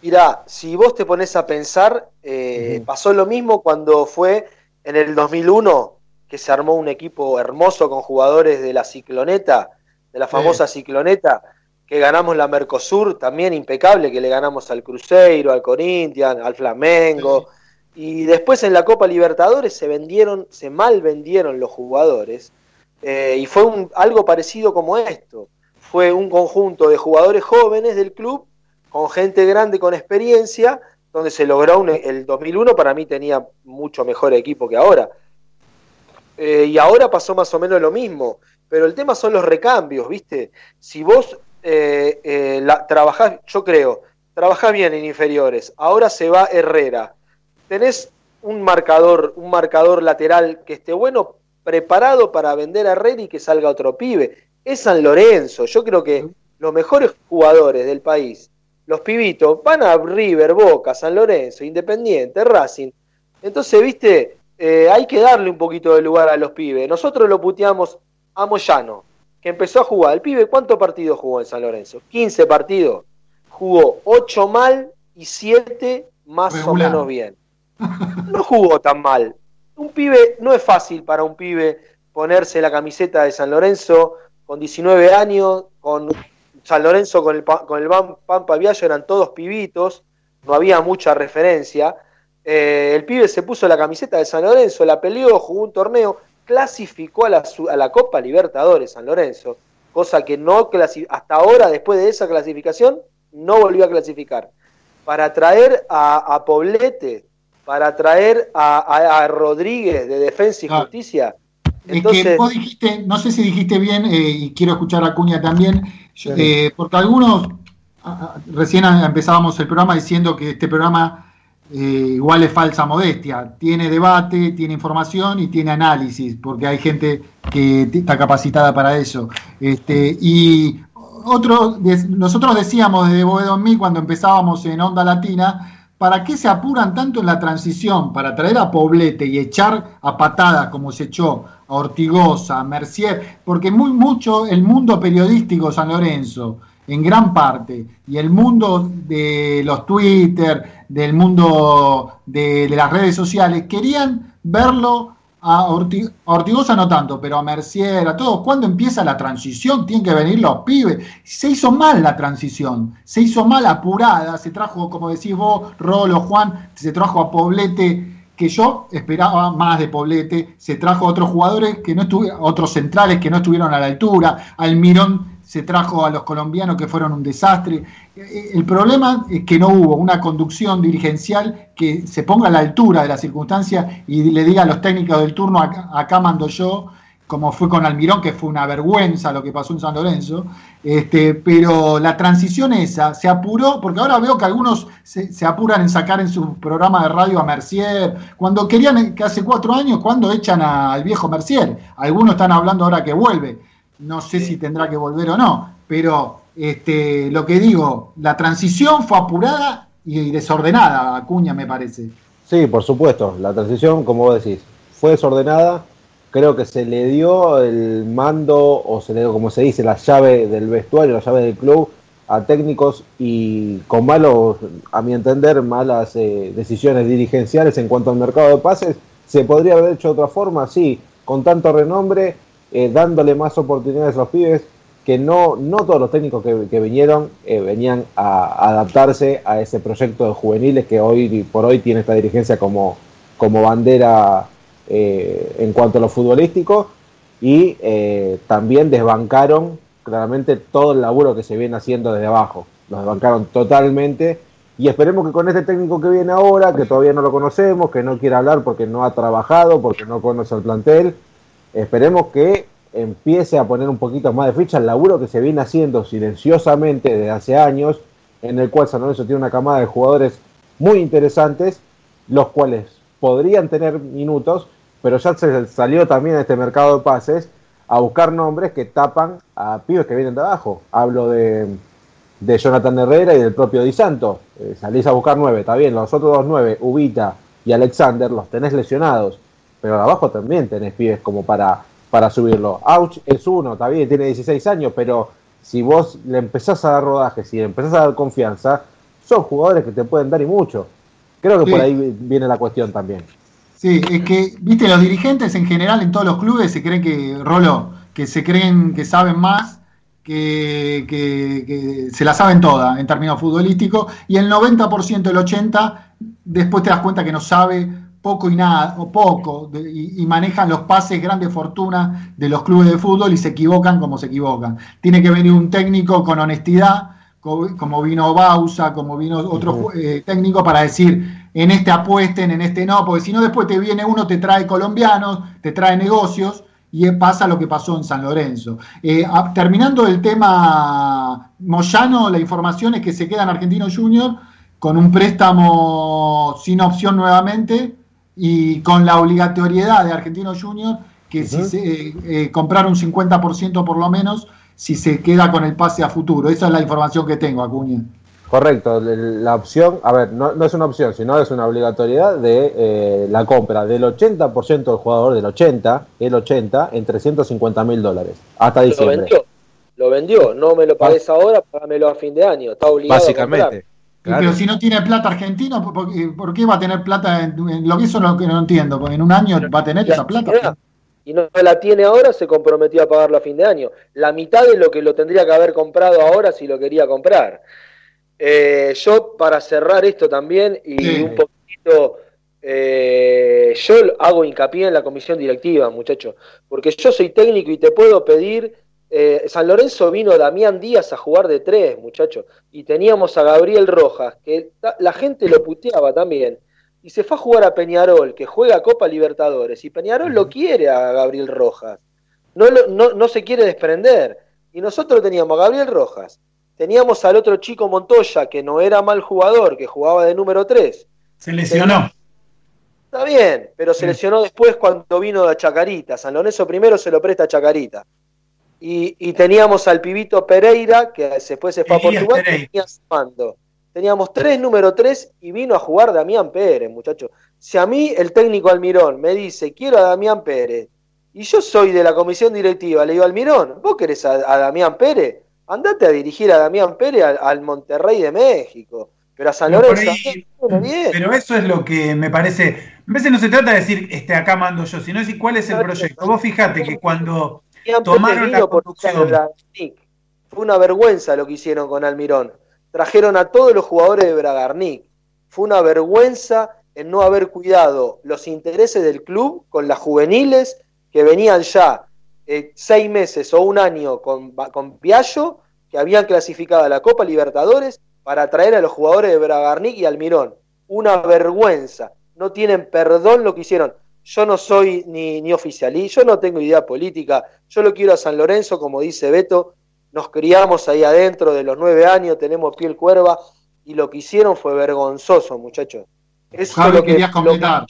Mirá, si vos te pones a pensar, eh, pasó lo mismo cuando fue en el 2001 que se armó un equipo hermoso con jugadores de la cicloneta, de la famosa cicloneta, que ganamos la Mercosur, también impecable, que le ganamos al Cruzeiro, al Corinthians, al Flamengo. Y después en la Copa Libertadores se vendieron, se mal vendieron los jugadores. eh, y fue un- algo parecido como esto. Fue un conjunto de jugadores jóvenes del club con gente grande con experiencia, donde se logró un- el 2001 para mí tenía mucho mejor equipo que ahora. Eh, y ahora pasó más o menos lo mismo, pero el tema son los recambios, ¿viste? Si vos eh, eh, la, trabajás, yo creo, trabajás bien en inferiores, ahora se va Herrera, tenés un marcador, un marcador lateral que esté bueno, preparado para vender a Red y que salga otro pibe. Es San Lorenzo. Yo creo que los mejores jugadores del país, los pibitos, van a River, Boca, San Lorenzo, Independiente, Racing. Entonces, viste, eh, hay que darle un poquito de lugar a los pibes. Nosotros lo puteamos a Moyano, que empezó a jugar. El pibe, ¿cuántos partidos jugó en San Lorenzo? 15 partidos. Jugó 8 mal y 7 más o menos bien. No jugó tan mal. Un pibe, no es fácil para un pibe ponerse la camiseta de San Lorenzo con 19 años, con San Lorenzo con el, con el Pampa Viallo eran todos pibitos, no había mucha referencia. Eh, el pibe se puso la camiseta de San Lorenzo, la peleó, jugó un torneo, clasificó a la, a la Copa Libertadores San Lorenzo, cosa que no hasta ahora, después de esa clasificación, no volvió a clasificar. Para traer a, Poblete, para traer a, Rodríguez de Defensa y Justicia. Entonces, vos dijiste, no sé si dijiste bien, eh, y quiero escuchar a Cuña también, eh, porque algunos, recién empezábamos el programa diciendo que este programa eh, igual es falsa modestia. Tiene debate, tiene información y tiene análisis, porque hay gente que está capacitada para eso. Este, y otro, nosotros decíamos desde Boedo en mí cuando empezábamos en Onda Latina, ¿para qué se apuran tanto en la transición? Para traer a Poblete y echar a patadas como se echó a Ortigosa, a Mercier, porque muy mucho el mundo periodístico San Lorenzo, en gran parte, y el mundo de los Twitter, del mundo de, las redes sociales, querían verlo a, Ortigosa no tanto, pero a Mercier, a todos. ¿Cuándo empieza la transición? Tienen que venir los pibes. Se hizo mal la transición, se hizo mal apurada, se trajo, como decís vos, Rolo, Juan, se trajo a Poblete que yo esperaba más de Poblete, se trajo a otros jugadores que no estuvieron, otros centrales que no estuvieron a la altura, Almirón se trajo a los colombianos que fueron un desastre. El problema es que no hubo una conducción dirigencial que se ponga a la altura de las circunstancias y le diga a los técnicos del turno, acá, mando yo, como fue con Almirón, que fue una vergüenza lo que pasó en San Lorenzo, este, pero la transición esa se apuró, porque ahora veo que algunos se, apuran en sacar en su programa de radio a Mercier, cuando querían, que hace cuatro años, cuando echan al viejo Mercier, algunos están hablando ahora que vuelve no sé si tendrá que volver o no, pero este, lo que digo, la transición fue apurada y desordenada, Acuña me parece. Sí, por supuesto, la transición, como vos decís, fue desordenada, creo que se le dio el mando, o se le dio, como se dice, la llave del vestuario, la llave del club, a técnicos y con malos, a mi entender, malas eh, decisiones dirigenciales en cuanto al mercado de pases. ¿Se podría haber hecho de otra forma? Sí, con tanto renombre eh, dándole más oportunidades a los pibes, que no, no todos los técnicos que, vinieron eh, venían a, adaptarse a ese proyecto de juveniles que hoy por hoy tiene esta dirigencia como, como bandera eh, en cuanto a lo futbolístico. Y también desbancaron claramente todo el laburo que se viene haciendo desde abajo, los desbancaron totalmente. Y esperemos que con este técnico que viene ahora, que todavía no lo conocemos, que no quiere hablar porque no ha trabajado, porque no conoce el plantel, Esperemos que empiece a poner un poquito más de ficha el laburo que se viene haciendo silenciosamente desde hace años, en el cual San Lorenzo tiene una camada de jugadores muy interesantes, los cuales podrían tener minutos, pero ya se salió también a este mercado de pases a buscar nombres que tapan a pibes que vienen de abajo. Hablo de, Jonathan Herrera y del propio Di Santo. Eh, salís a buscar nueve, está bien, los otros dos nueve, Ubita y Alexander, los tenés lesionados pero abajo también tenés pibes como para, para subirlo. Auch es uno, está bien, tiene 16 años, pero si vos le empezás a dar rodaje, si le empezás a dar confianza, son jugadores que te pueden dar y mucho. Creo que por ahí viene la cuestión también. Sí, es que, viste, los dirigentes en general en todos los clubes se creen que, Rolo, que se creen que saben más, que, que se la saben toda en términos futbolísticos, y el 90%, el 80%, después te das cuenta que no sabe poco y nada, o poco, y, manejan los pases grande fortuna de los clubes de fútbol y se equivocan como se equivocan. Tiene que venir un técnico con honestidad, como vino Bausa, como vino otro eh, técnico, para decir, en este apuesten, en este no, porque si no después te viene uno, te trae colombianos, te trae negocios, y pasa lo que pasó en San Lorenzo. Eh, terminando el tema Moyano, la información es que se queda en Argentino Junior con un préstamo sin opción nuevamente y con la obligatoriedad de Argentino Junior que si se, eh, eh, comprar un 50% por lo menos si se queda con el pase a futuro. Esa es la información que tengo, Acuña. Correcto, la opción, a ver, no, es una opción, sino es una obligatoriedad de eh, la compra del 80% del jugador, del 80, el 80, en 350 mil dólares, hasta diciembre. Lo vendió, lo vendió, no me lo pagues ahora, págamelo a fin de año, está obligado Básicamente. Pero si no tiene plata argentino, ¿por, qué va a tener plata? En, lo que eso es lo que no entiendo, porque en un año va a tener esa plata. Y no la tiene ahora, se comprometió a pagarlo a fin de año. La mitad de lo que lo tendría que haber comprado ahora si lo quería comprar. Eh, yo, para cerrar esto también, y un poquito, eh, yo hago hincapié en la comisión directiva, muchachos, porque yo soy técnico y te puedo pedir. Eh, San Lorenzo vino Damián Díaz a jugar de tres, muchachos, y teníamos a Gabriel Rojas, que la gente lo puteaba también, y se fue a jugar a Peñarol, que juega Copa Libertadores, y Peñarol lo quiere a Gabriel Rojas, no, no, no se quiere desprender. Y nosotros teníamos a Gabriel Rojas, Teníamos al otro chico Montoya, que no era mal jugador, que jugaba de número 3. Se lesionó. Está bien, pero se lesionó después cuando vino de Chacarita. San Lorenzo primero se lo presta a Chacarita. Y, teníamos al pibito Pereira, que después se fue a Portugal, Teníamos tres número 3 y vino a jugar Damián Pérez, muchachos. Si a mí el técnico Almirón me dice, quiero a Damián Pérez, y yo soy de la comisión directiva, le digo, Almirón, ¿vos querés a Damián Pérez? andate a dirigir a Damián Pérez al, Monterrey de México. Pero a San Lorenzo bien. Pero eso es lo que me parece. A veces no se trata de decir, este, acá mando yo, sino decir cuál es el proyecto. Vos fijate que cuando tomaron la conducción... Fue una vergüenza lo que hicieron con Almirón. Trajeron a todos los jugadores de Bragarnik. Fue una vergüenza en no haber cuidado los intereses del club con las juveniles que venían ya eh, seis meses o un año con, con Piallo, que habían clasificado a la Copa Libertadores para traer a los jugadores de Bragarnik y Almirón. Una vergüenza. No tienen perdón lo que hicieron. Yo no soy ni, ni oficialista, yo no tengo idea política. Yo lo quiero a San Lorenzo, como dice Beto. Nos criamos ahí adentro de los nueve años, tenemos piel cuerva y lo que hicieron fue vergonzoso, muchachos. Eso es lo que, comentar.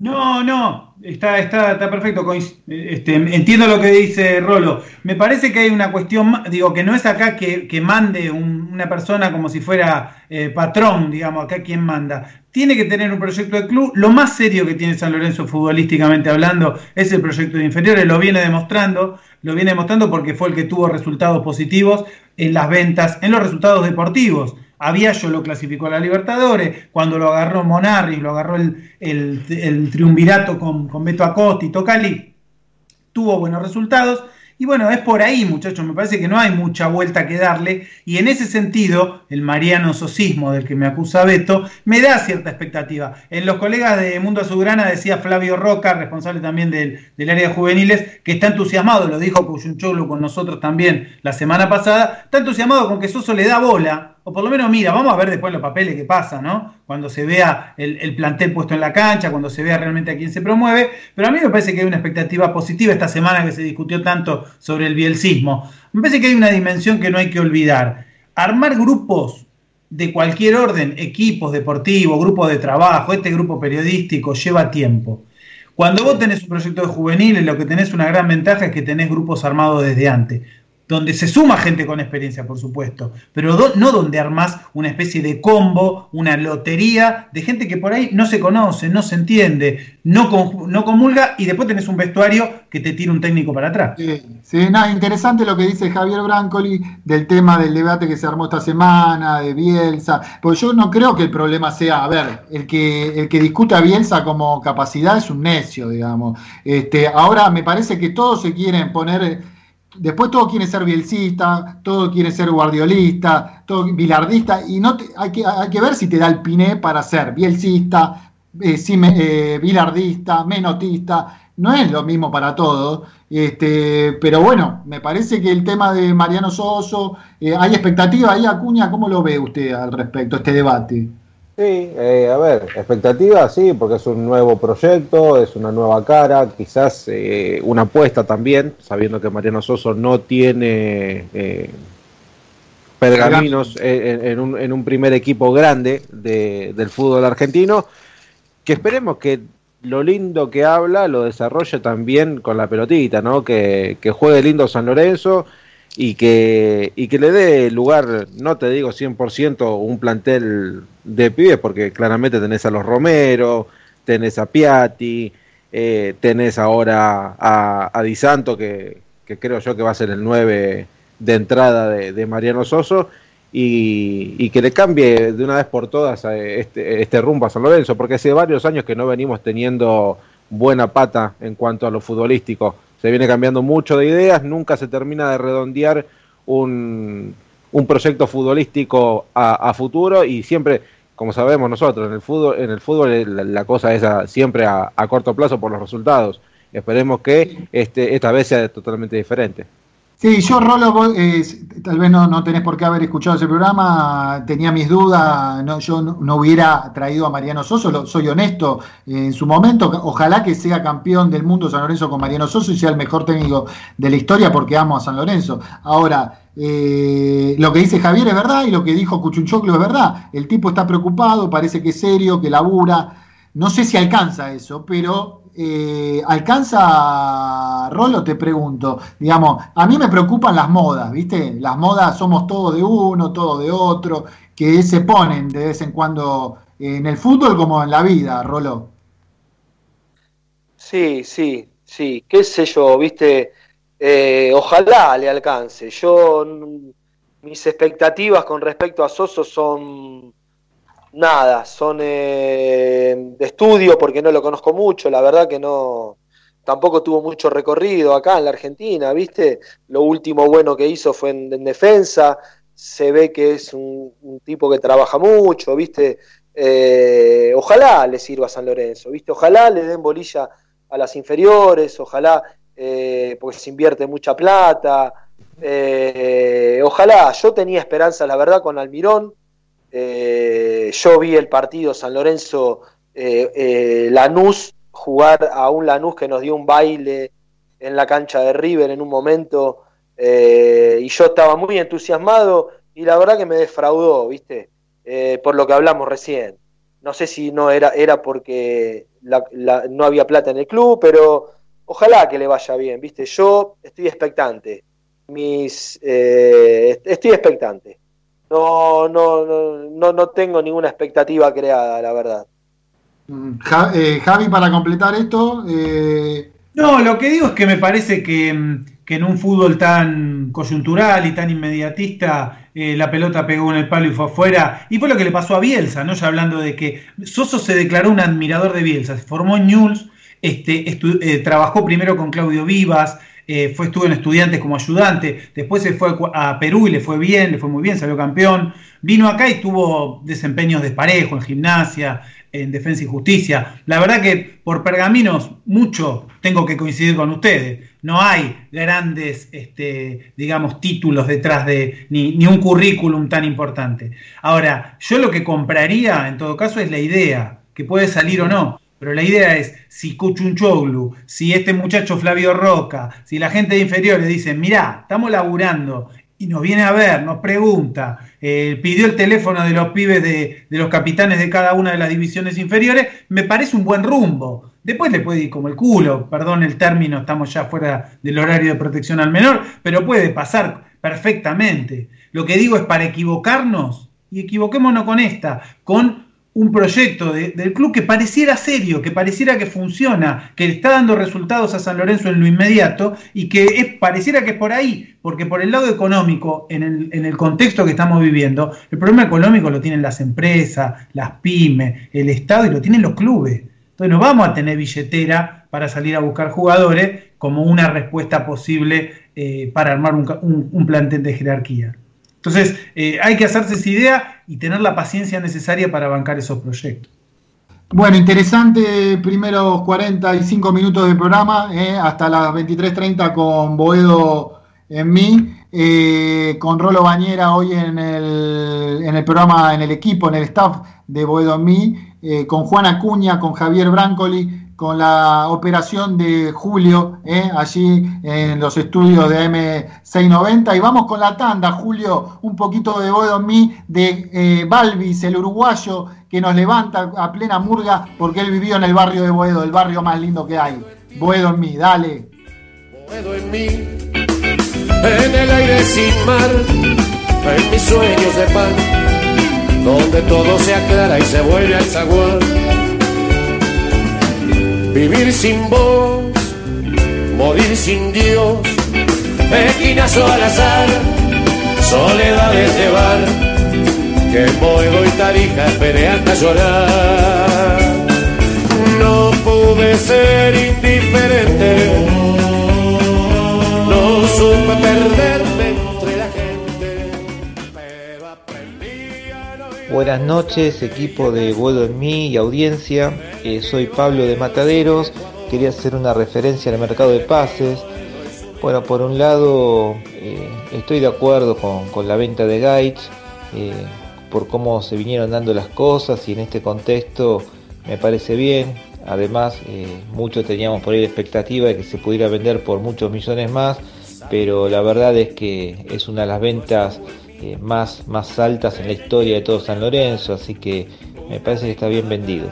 No, no, está, está, está perfecto. Este, entiendo lo que dice Rolo. Me parece que hay una cuestión, digo, que no es acá que, mande una persona como si fuera eh, patrón, digamos, acá quien manda. Tiene que tener un proyecto de club. Lo más serio que tiene San Lorenzo futbolísticamente hablando es el proyecto de inferiores. Lo viene demostrando, lo viene demostrando porque fue el que tuvo resultados positivos en las ventas, en los resultados deportivos. Aviallo lo clasificó a la Libertadores, cuando lo agarró Monarri, lo agarró el, el, triunvirato con, con Beto Acosta y Tocali, tuvo buenos resultados y bueno, es por ahí, muchachos, me parece que no hay mucha vuelta que darle. Y en ese sentido, el mariano sosismo del que me acusa Beto, me da cierta expectativa. En los colegas de Mundo Azulgrana decía Flavio Roca, responsable también del, área de juveniles, que está entusiasmado, lo dijo Cuyuncholo con nosotros también la semana pasada, está entusiasmado con que Soso le da bola o por lo menos mira, vamos a ver después los papeles que pasa, ¿no? Cuando se vea el, plantel puesto en la cancha, cuando se vea realmente a quién se promueve, pero a mí me parece que hay una expectativa positiva esta semana que se discutió tanto sobre el bielcismo. Me parece que hay una dimensión que no hay que olvidar. Armar grupos de cualquier orden, equipos deportivos, grupos de trabajo, este grupo periodístico, lleva tiempo. Cuando vos tenés un proyecto de juveniles, lo que tenés una gran ventaja es que tenés grupos armados desde antes donde se suma gente con experiencia, por supuesto, pero no donde armás una especie de combo, una lotería de gente que por ahí no se conoce, no se entiende, no, no comulga y después tenés un vestuario que te tira un técnico para atrás. Sí, nada, interesante lo que dice Javier Brancoli del tema del debate que se armó esta semana, de Bielsa, porque yo no creo que el problema sea, a ver, el que, el que discute a Bielsa como capacidad es un necio, digamos. Este, ahora me parece que todos se quieren poner después todo quiere ser bielcista, todo quiere ser guardiolista, todo bilardista, y no hay, que, hay que ver si te da el piné para ser bielcista, eh, eh, bilardista, menotista, no es lo mismo para todos, este, pero bueno, me parece que el tema de Mariano Soso, eh, hay expectativa ahí, Acuña, ¿cómo lo ve usted al respecto, este debate? Sí, eh, a ver, expectativa sí, porque es un nuevo proyecto, es una nueva cara, quizás eh, una apuesta también, sabiendo que Mariano Soso no tiene eh, pergaminos en, un, primer equipo grande del fútbol argentino, que esperemos que lo lindo que habla lo desarrolle también con la pelotita, ¿no? Que juegue lindo San Lorenzo y que, y que le dé lugar, no te digo 100% un plantel de pibes, porque claramente tenés a los Romero, tenés a Piatti, eh, tenés ahora a, a Di Santo, que, que, creo yo que va a ser el 9 de entrada de, Mariano Soso, y, y, que le cambie de una vez por todas este, este rumbo a San Lorenzo, porque hace varios años que no venimos teniendo buena pata en cuanto a lo futbolístico se viene cambiando mucho de ideas, nunca se termina de redondear un, un proyecto futbolístico a, futuro y siempre, como sabemos nosotros, en el fútbol, en el fútbol la, cosa es siempre a, corto plazo por los resultados. Esperemos que este, esta vez sea totalmente diferente. Sí, yo, Rolo, eh, tal vez no, no, tenés por qué haber escuchado ese programa, tenía mis dudas, no, yo no, hubiera traído a Mariano Soso, soy honesto, en su momento, ojalá que sea campeón del mundo San Lorenzo con Mariano Soso y sea el mejor técnico de la historia porque amo a San Lorenzo. Ahora, eh, lo que dice Javier es verdad y lo que dijo Cuchunchoclo es verdad, el tipo está preocupado, parece que es serio, que labura, no sé si alcanza eso, pero eh, alcanza, Rolo, te pregunto, digamos, a mí me preocupan las modas, ¿viste? Las modas somos todos de uno, todos de otro, que se ponen de vez en cuando en el fútbol como en la vida, Rolo. Sí, sí, sí, qué sé yo, ¿viste? Eh, ojalá le alcance. Yo, mis expectativas con respecto a Soso son nada, son eh, de estudio porque no lo conozco mucho, la verdad que no, tampoco tuvo mucho recorrido acá en la Argentina, ¿viste? Lo último bueno que hizo fue en, defensa, se ve que es un, tipo que trabaja mucho, ¿viste? Eh, ojalá le sirva a San Lorenzo, ¿viste? Ojalá le den bolilla a las inferiores, ojalá, eh, porque se invierte mucha plata, ojalá, yo tenía esperanza, la verdad, con Almirón, eh, yo vi el partido San Lorenzo eh, eh, Lanús jugar a un Lanús que nos dio un baile en la cancha de River en un momento y yo estaba muy entusiasmado y la verdad que me defraudó, ¿viste? por lo que hablamos recién. No sé si no era, era porque no había plata en el club, pero ojalá que le vaya bien, ¿viste? Yo estoy expectante. Mis, estoy expectante no, no, no, no tengo ninguna expectativa creada, la verdad. Mm, eh, Javi, para completar esto. Eh, no, lo que digo es que me parece que, mm, en un fútbol tan coyuntural y tan inmediatista, eh, la pelota pegó en el palo y fue afuera. Y fue lo que le pasó a Bielsa, ¿no? Ya hablando de que Soso se declaró un admirador de Bielsa, se formó en Newell's, este, trabajó primero con Claudio Vivas, eh, fue, estuvo en estudiantes como ayudante, después se fue a Perú y le fue bien, le fue muy bien, salió campeón, vino acá y tuvo desempeños desparejos en gimnasia, en defensa y justicia. La verdad que por pergaminos mucho tengo que coincidir con ustedes. No hay grandes, este, digamos, títulos detrás de ni, ni, un currículum tan importante. Ahora, yo lo que compraría en todo caso es la idea, que puede salir o no. Pero la idea es, si Cuchunchoglu, si este muchacho Flavio Roca, si la gente de inferiores dice, mirá, estamos laburando y nos viene a ver, nos pregunta, eh, pidió el teléfono de los pibes de, de, los capitanes de cada una de las divisiones inferiores, me parece un buen rumbo. Después le puede ir como el culo, perdón el término, estamos ya fuera del horario de protección al menor, pero puede pasar perfectamente. Lo que digo es para equivocarnos, y equivoquémonos con esta, con un proyecto del club que pareciera serio, que pareciera que funciona, que está dando resultados a San Lorenzo en lo inmediato y que pareciera que es por ahí, porque por el lado económico, en el, en el contexto que estamos viviendo, el problema económico lo tienen las empresas, las pymes, el Estado y lo tienen los clubes. Entonces no vamos a tener billetera para salir a buscar jugadores como una respuesta posible eh, para armar un, un plantel de jerarquía. Entonces, eh, hay que hacerse esa idea y tener la paciencia necesaria para bancar esos proyectos. Bueno, interesante primeros 45 minutos del programa, eh, hasta las 23.30 con Boedo en mí, eh, con Rolo Bañera hoy en el, en el programa, en el equipo, en el staff de Boedo en mí, con Juan Acuña, con Javier Brancoli, con la operación de Julio, ¿eh? allí en los estudios de M690. Y vamos con la tanda, Julio, un poquito de Boedo mí, de eh, Balvis, el uruguayo, que nos levanta a plena murga porque él vivió en el barrio de Boedo, el barrio más lindo que hay. Boedo en mí, dale. Boedo en mí, en el aire sin mar, en mis sueños de pan, donde todo se aclara y se vuelve al zaguán vivir sin vos, morir sin Dios, esquinazo al azar, soledades de bar, que Boedo y Tarija esperé hasta llorar. No pude ser indiferente, no supe Buenas noches, equipo de Boedo en mí y audiencia. Eh, soy Pablo de Mataderos. Quería hacer una referencia al mercado de pases. Bueno, por un lado, eh, estoy de acuerdo con, la venta de Gaich, eh, por cómo se vinieron dando las cosas y en este contexto me parece bien. Además, muchos teníamos por ahí la expectativa de que se pudiera vender por muchos millones más, pero la verdad es que es una de las ventas eh, más, más altas en la historia de todo San Lorenzo, así que me parece que está bien vendido.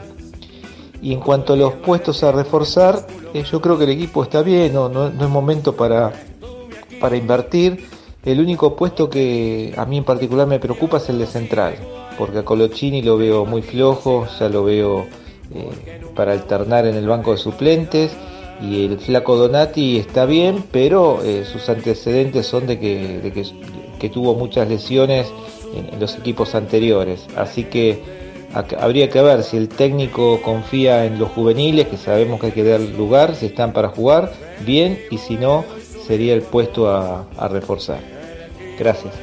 Y en cuanto a los puestos a reforzar, eh, yo creo que el equipo está bien, no, no- es momento para, para invertir. El único puesto que a mí en particular me preocupa es el de central, porque a Colochini lo veo muy flojo, ya lo veo eh, para alternar en el banco de suplentes. Y el flaco Donati está bien, pero sus antecedentes son de que, que tuvo muchas lesiones en, los equipos anteriores. Así que habría que ver si el técnico confía en los juveniles, que sabemos que hay que dar lugar, si están para jugar, bien, y si no, sería el puesto a reforzar. Gracias.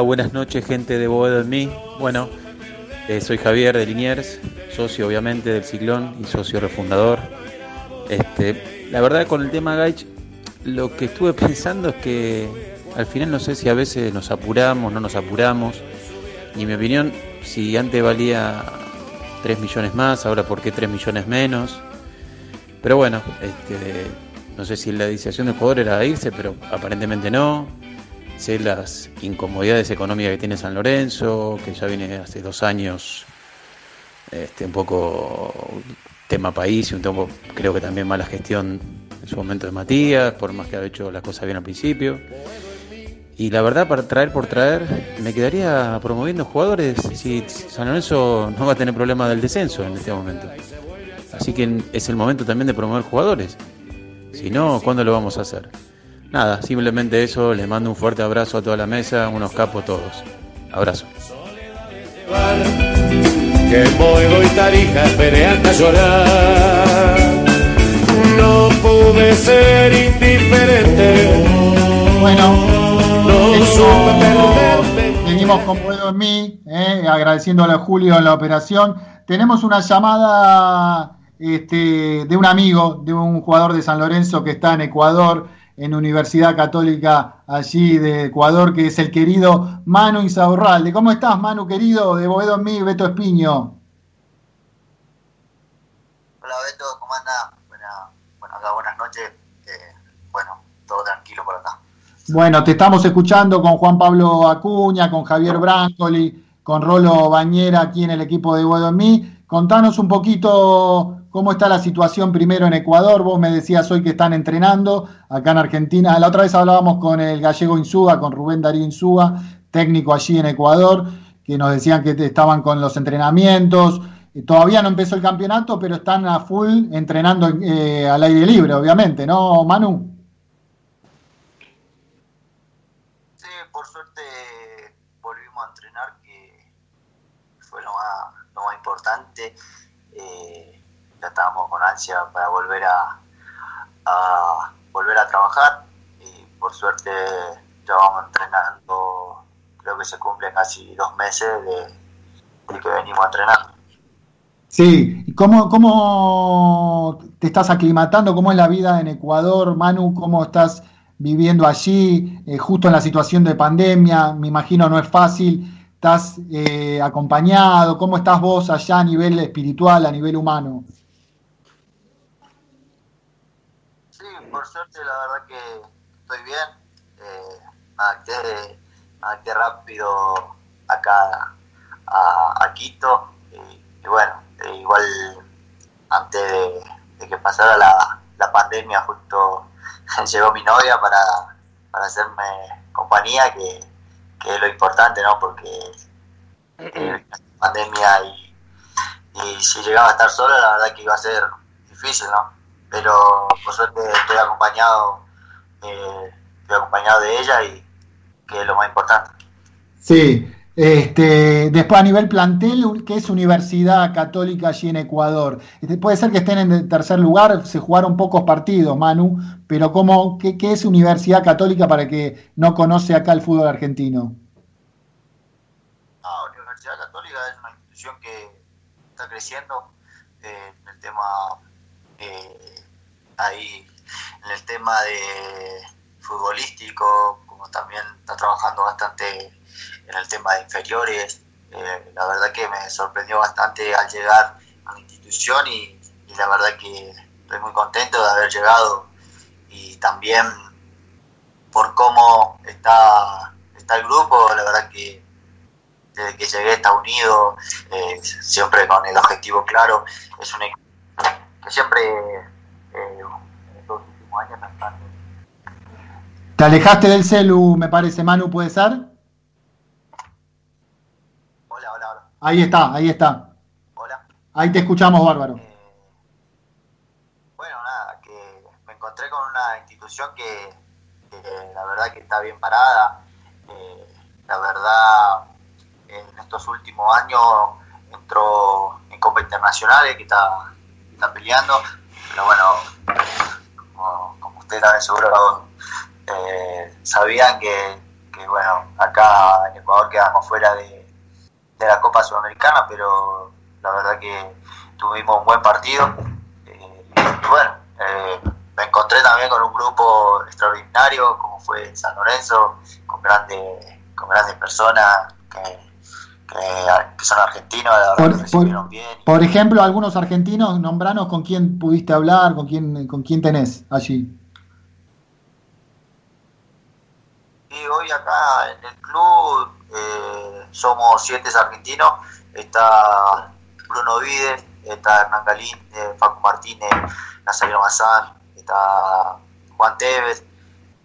Buenas noches, gente de Boedo en mí. Bueno, eh, soy Javier de Liniers, socio obviamente del Ciclón y socio refundador. Este, la verdad con el tema Gaich, lo que estuve pensando es que al final no sé si a veces nos apuramos, no nos apuramos. Y mi opinión, si antes valía 3 millones más, ahora por qué 3 millones menos. Pero bueno, este, no sé si la decisión del jugador era irse, pero aparentemente no las incomodidades económicas que tiene San Lorenzo, que ya viene hace dos años este, un poco tema país y un poco creo que también mala gestión en su momento de Matías, por más que ha hecho las cosas bien al principio. Y la verdad, para traer por traer, me quedaría promoviendo jugadores si San Lorenzo no va a tener problema del descenso en este momento. Así que es el momento también de promover jugadores. Si no, ¿cuándo lo vamos a hacer? Nada, simplemente eso, les mando un fuerte abrazo a toda la mesa, unos capos todos. Abrazo. que y Tarija esperé hasta llorar. No pude ser indiferente. Bueno, No supe perderme. Seguimos con Puedo en mí, eh, agradeciéndole a Julio en la operación. Tenemos una llamada este, de un amigo, de un jugador de San Lorenzo que está en Ecuador, en Universidad Católica allí de Ecuador, que es el querido Manu Insaurralde. ¿Cómo estás, Manu, querido? De Boedo en mí, Beto Espiño. Hola Beto, ¿cómo anda? Buena, bueno, acá buenas noches. Eh, bueno, todo tranquilo por acá. Bueno, te estamos escuchando con Juan Pablo Acuña, con Javier Brancoli, con Rolo Bañera aquí en el equipo de Boedo en mí. Contanos un poquito cómo está la situación primero en Ecuador. Vos me decías hoy que están entrenando acá en Argentina. La otra vez hablábamos con el gallego Insúa, con Rubén Darío Insúa, técnico allí en Ecuador, que nos decían que estaban con los entrenamientos. Eh, Todavía no empezó el campeonato, pero están a full entrenando eh, al aire libre, obviamente, ¿no, Manu? Sí, por suerte volvimos a entrenar, que fue lo más, lo más importante. Eh, ya estábamos con ansia para volver a, volver a trabajar y por suerte ya vamos entrenando, creo que se cumplen casi dos meses de, que venimos entrenando. Sí, ¿Cómo, ¿cómo te estás aclimatando? ¿Cómo es la vida en Ecuador, Manu? ¿Cómo estás viviendo allí, eh, justo en la situación de pandemia? Me imagino no es fácil. ¿Estás eh, acompañado? ¿Cómo estás vos allá a nivel espiritual, a nivel humano? Sí, por suerte la verdad que estoy bien. Eh, adapté, adapté rápido acá a, Quito y, bueno, e igual antes de, que pasara la, pandemia justo llegó mi novia para, para hacerme compañía que, es lo importante, ¿no? Porque eh, pandemia y, y si llegaba a estar sola la verdad que iba a ser difícil, ¿no? Pero por suerte estoy acompañado, eh, estoy acompañado de ella y que es lo más importante. Sí, este, después a nivel plantel, ¿qué es Universidad Católica allí en Ecuador? Este, puede ser que estén en tercer lugar, se jugaron pocos partidos, Manu, pero ¿cómo, qué, es Universidad Católica para que no conoce acá el fútbol argentino? Ah, Universidad Católica es una institución que está creciendo eh, en el tema eh, ahí, en el tema de futbolístico, como también está trabajando bastante en el tema de inferiores. Eh, la verdad que me sorprendió bastante al llegar a la institución y, la verdad que estoy muy contento de haber llegado y también por cómo está, está el grupo, la verdad que desde que llegué está unido, eh, siempre con el objetivo claro, es un equipo que siempre eh, en estos últimos años Te alejaste del celu, me parece, Manu, ¿puede ser? Ahí está, ahí está. Hola. Ahí te escuchamos, Bárbaro. Eh, bueno, nada, que me encontré con una institución que, la verdad que está bien parada. Eh, la verdad, en estos últimos años entró en Copa Internacionales, que está, está peleando. Pero bueno, como, como ustedes también seguro eh, sabían que, que, bueno, acá en Ecuador quedamos fuera de de la Copa Sudamericana, pero la verdad que tuvimos un buen partido. Eh, y bueno, eh, me encontré también con un grupo extraordinario, como fue San Lorenzo, con grandes, con grandes personas que, son argentinos, la verdad por, recibieron bien. Por ejemplo, algunos argentinos, nombranos con quién pudiste hablar, con quién, con quién tenés allí. Y hoy acá en el club eh, somos siete argentinos, está Bruno Vides, está Hernán Galín, eh, Facu Martínez, Nazario Mazán, está Juan Tevez,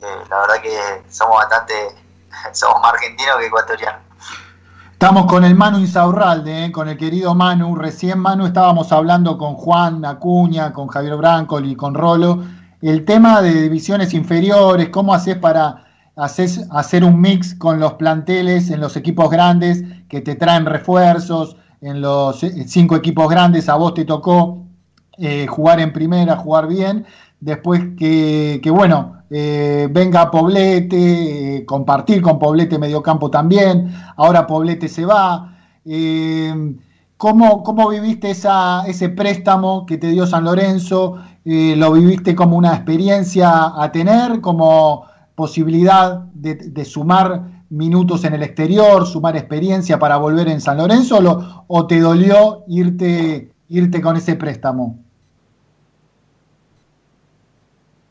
eh, la verdad que somos bastante, somos más argentinos que ecuatorianos. Estamos con el Manu Insaurralde, con el querido Manu. Recién Manu estábamos hablando con Juan Acuña, con Javier Branco y con Rolo. El tema de divisiones inferiores, cómo haces para hacer un mix con los planteles en los equipos grandes que te traen refuerzos, en los eh, cinco equipos grandes a vos te tocó eh, jugar en primera, jugar bien, después que, bueno, eh, venga Poblete, compartir con Poblete mediocampo también, ahora Poblete se va. ¿cómo, ¿Cómo viviste esa, ese préstamo que te dio San Lorenzo? ¿Lo viviste como una experiencia a tener? como posibilidad de, sumar minutos en el exterior, sumar experiencia para volver en San Lorenzo o, te dolió irte, irte con ese préstamo?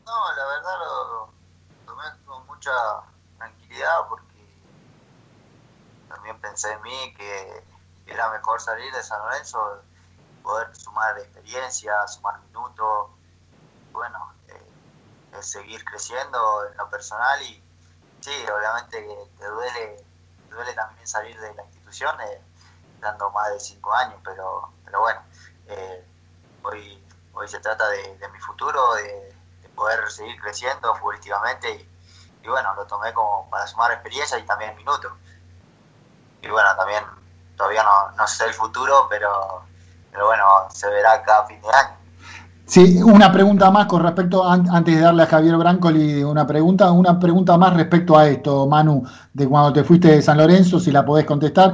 No, la verdad lo, tomé con mucha tranquilidad porque también pensé en mí que era mejor salir de San Lorenzo, poder sumar experiencia, sumar minutos. Bueno, seguir creciendo en lo personal y sí, obviamente te duele, duele también salir de la institución eh, dando más de cinco años, pero, pero bueno, eh, hoy, hoy se trata de, mi futuro, de, poder seguir creciendo futbolísticamente y, bueno, lo tomé como para sumar experiencia y también minutos. Y bueno, también todavía no, no sé el futuro, pero, pero bueno, se verá cada fin de año. Sí, una pregunta más con respecto, antes de darle a Javier Brancoli una pregunta, una pregunta más respecto a esto, Manu, de cuando te fuiste de San Lorenzo, si la podés contestar.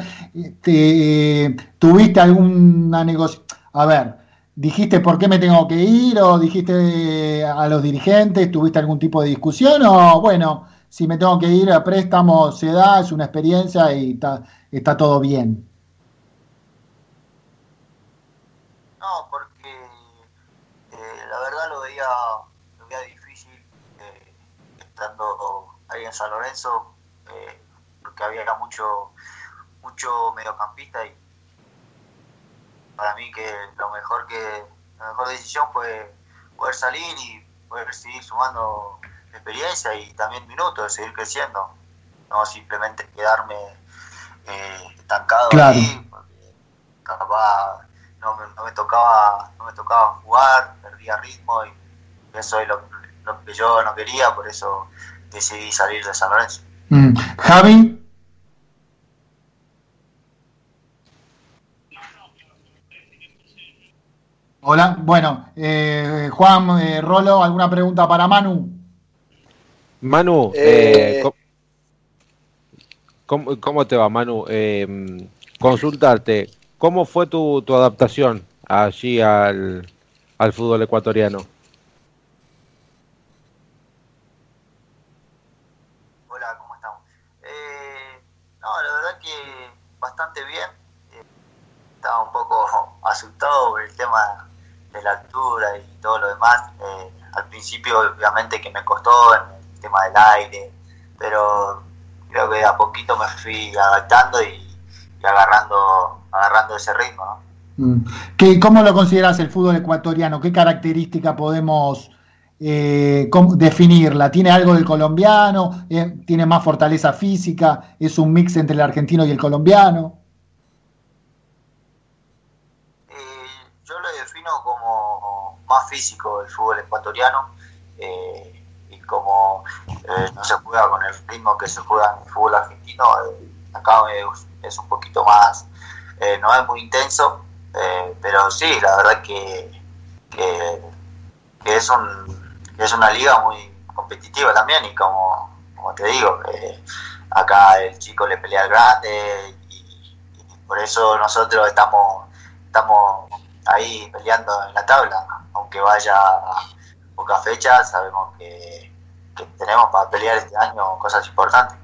Te, ¿Tuviste alguna negociación? A ver, ¿dijiste por qué me tengo que ir o dijiste a los dirigentes, tuviste algún tipo de discusión o bueno, si me tengo que ir a préstamo se da, es una experiencia y está, está todo bien? No, porque eh, la verdad lo veía, lo veía difícil eh, en San Lorenzo, eh, porque había mucho, mucho mediocampista y para mí que lo mejor que la mejor decisión fue poder salir y poder seguir sumando experiencia y también minutos, seguir creciendo, no simplemente quedarme eh, estancado ahí, porque capaz no me, no me, tocaba no me tocaba jugar, perdía ritmo y eso es lo, lo, que yo no quería, por eso decidí salir de San Lorenzo. Mm. Javi. Hola, bueno, eh, Juan, eh, Rolo, ¿alguna pregunta para Manu? Manu, eh, ¿cómo, ¿cómo, te va, Manu? Eh, consultarte, ¿cómo fue tu, tu adaptación allí al, al fútbol ecuatoriano? Hola, ¿cómo estamos? Eh, no, la verdad que bastante bien. Eh, estaba un poco asustado por el tema de la altura y todo lo demás. Eh, al principio, obviamente, que me costó en el tema del aire, pero creo que a poquito me fui adaptando y, agarrando, agarrando ese ritmo. ¿no? ¿Qué, ¿Cómo lo consideras el fútbol ecuatoriano? ¿Qué característica podemos eh, definirla? ¿Tiene algo del colombiano? Eh, ¿Tiene más fortaleza física? ¿Es un mix entre el argentino y el colombiano? Eh, yo lo defino como más físico el fútbol ecuatoriano eh, y como eh, no se juega con el ritmo que se juega en el fútbol argentino, acá es un poquito más, no es muy intenso, pero sí, la verdad que, que, que es un es una liga muy competitiva también y como, como te digo, eh, acá el chico le pelea al grande y, por eso nosotros estamos, estamos ahí peleando en la tabla, aunque vaya poca fecha, sabemos que, tenemos para pelear este año cosas importantes.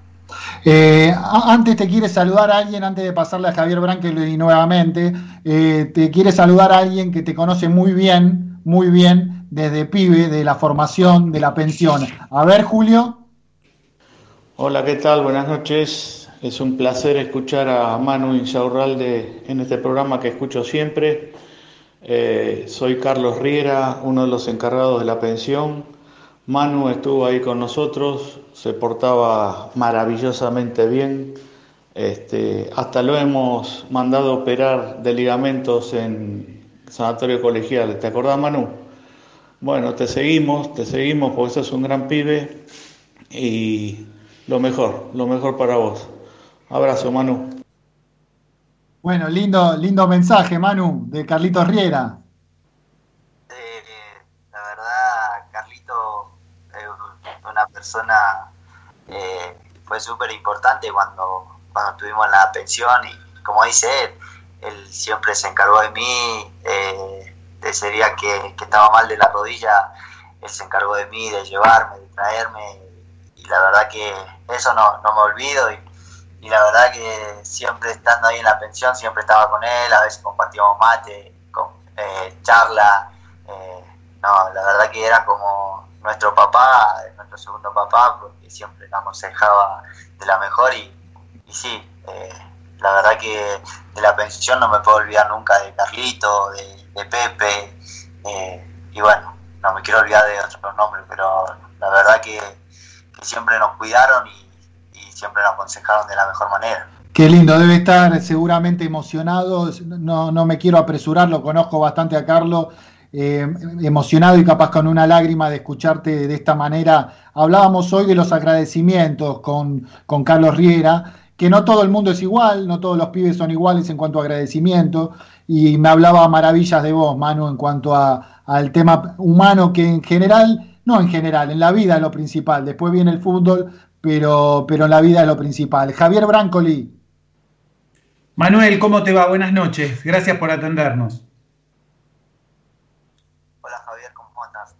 Eh, antes te quiere saludar a alguien, antes de pasarle a Javier Branque nuevamente, eh, te quiere saludar a alguien que te conoce muy bien, muy bien, desde pibe, de la formación, de la pensión. A ver, Julio. Hola, ¿qué tal? Buenas noches. Es un placer escuchar a Manu Insaurralde en este programa que escucho siempre. Eh, soy Carlos Riera, uno de los encargados de la pensión. Manu estuvo ahí con nosotros, se portaba maravillosamente bien. Este, hasta lo hemos mandado operar de ligamentos en sanatorio colegial. ¿Te acordás, Manu? Bueno, te seguimos, te seguimos porque sos un gran pibe y lo mejor, lo mejor para vos. Abrazo, Manu. Bueno, lindo, lindo mensaje, Manu, de Carlitos Riera. Eh, la verdad, Carlito es una persona, eh, fue súper importante cuando, cuando estuvimos en la pensión y como dice él, él siempre se encargó de mí. Eh, ese día que, que, estaba mal de la rodilla, él se encargó de mí, de llevarme, de traerme, y la verdad que eso no, no me olvido, y, y, la verdad que siempre estando ahí en la pensión, siempre estaba con él, a veces compartíamos mate, con, eh, charla, eh, no, la verdad que era como nuestro papá, nuestro segundo papá, porque siempre nos aconsejaba de la mejor, y, y sí, eh, la verdad que de la pensión no me puedo olvidar nunca de Carlito, de, de Pepe, eh, y bueno, no me quiero olvidar de otros nombres, pero la verdad que, que siempre nos cuidaron y, siempre nos aconsejaron de la mejor manera. Qué lindo, debe estar seguramente emocionado, no, no me quiero apresurar, lo conozco bastante a Carlos, eh, emocionado y capaz con una lágrima de escucharte de esta manera. Hablábamos hoy de los agradecimientos con, con Carlos Riera, que no todo el mundo es igual, no todos los pibes son iguales en cuanto a agradecimiento, y me hablaba maravillas de vos, Manu, en cuanto a, al tema humano que en general, no en general, en la vida es lo principal, después viene el fútbol, pero, pero en la vida es lo principal. Javier Brancoli. Manuel, ¿cómo te va? Buenas noches, gracias por atendernos. Hola Javier, ¿cómo andas?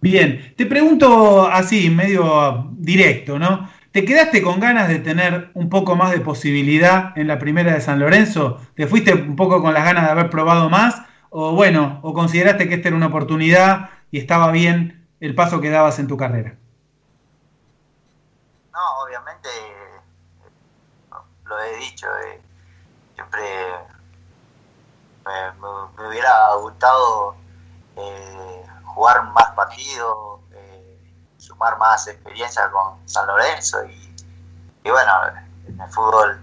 Bien, te pregunto así, medio directo, ¿no? ¿Te quedaste con ganas de tener un poco más de posibilidad en la primera de San Lorenzo? ¿Te fuiste un poco con las ganas de haber probado más? ¿O bueno, o consideraste que esta era una oportunidad y estaba bien el paso que dabas en tu carrera? No, obviamente, lo he dicho, eh, siempre me, hubiera gustado eh, jugar más partidos, eh, sumar más experiencia con San Lorenzo y, y, bueno, en el fútbol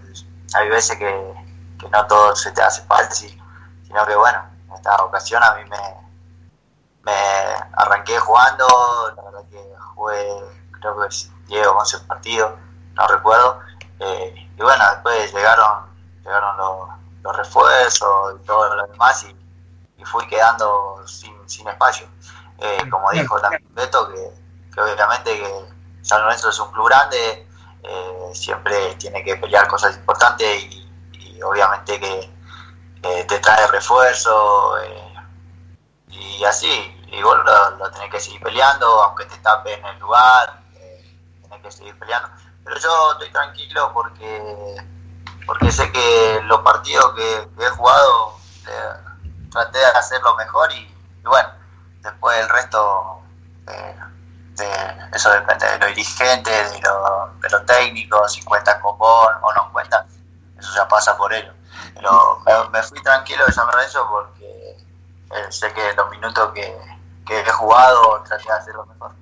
hay veces que, que no todo se te hace fácil, sino que bueno, en esta ocasión a mí me, me arranqué jugando, la verdad que jugué creo que 10 o 11 partidos, no recuerdo, eh, y bueno, después llegaron, llegaron los, los refuerzos y todo lo demás y, y fui quedando sin, sin espacio. Eh, como dijo también Beto, que, que, obviamente que San Lorenzo es un club grande, eh, siempre tiene que pelear cosas importantes y, obviamente que eh, te trae refuerzo y así, y vos lo, lo, tenés que seguir peleando, aunque te tape en el lugar, tenés que seguir peleando. Pero yo estoy tranquilo porque porque sé que los partidos que, he jugado eh, traté de hacerlo mejor y, bueno, después el resto, eh, de, eso depende de los dirigentes, de, lo, de los técnicos, si cuentan con vos o no cuentan, eso ya pasa por ellos. Pero me, fui tranquilo de San Lorenzo porque eh, sé que los minutos que, he jugado traté de hacerlo mejor.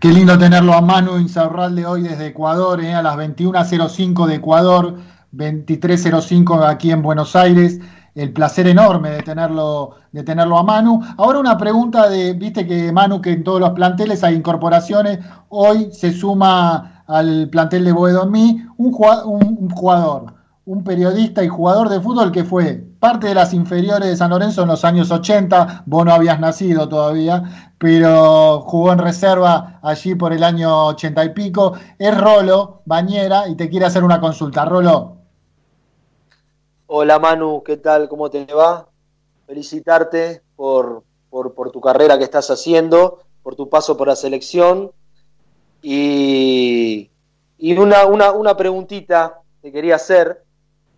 Qué lindo tenerlo a Manu Insaurralde hoy desde Ecuador, a las 21.05 de Ecuador. 2305 aquí en Buenos Aires. El placer enorme de tenerlo, de tenerlo a Manu. Ahora una pregunta de, viste que Manu, que en todos los planteles hay incorporaciones, hoy se suma al plantel de Boedo en mí un, un jugador, un periodista y jugador de fútbol que fue parte de las inferiores de San Lorenzo en los años 80, vos no habías nacido todavía, pero jugó en reserva allí por el año 80 y pico, es Rolo Bañera y te quiere hacer una consulta. Rolo. Hola Manu, ¿qué tal? ¿Cómo te va? Felicitarte por, por, por, tu carrera que estás haciendo, por tu paso por la selección. Y, y una, una, una, preguntita que quería hacer,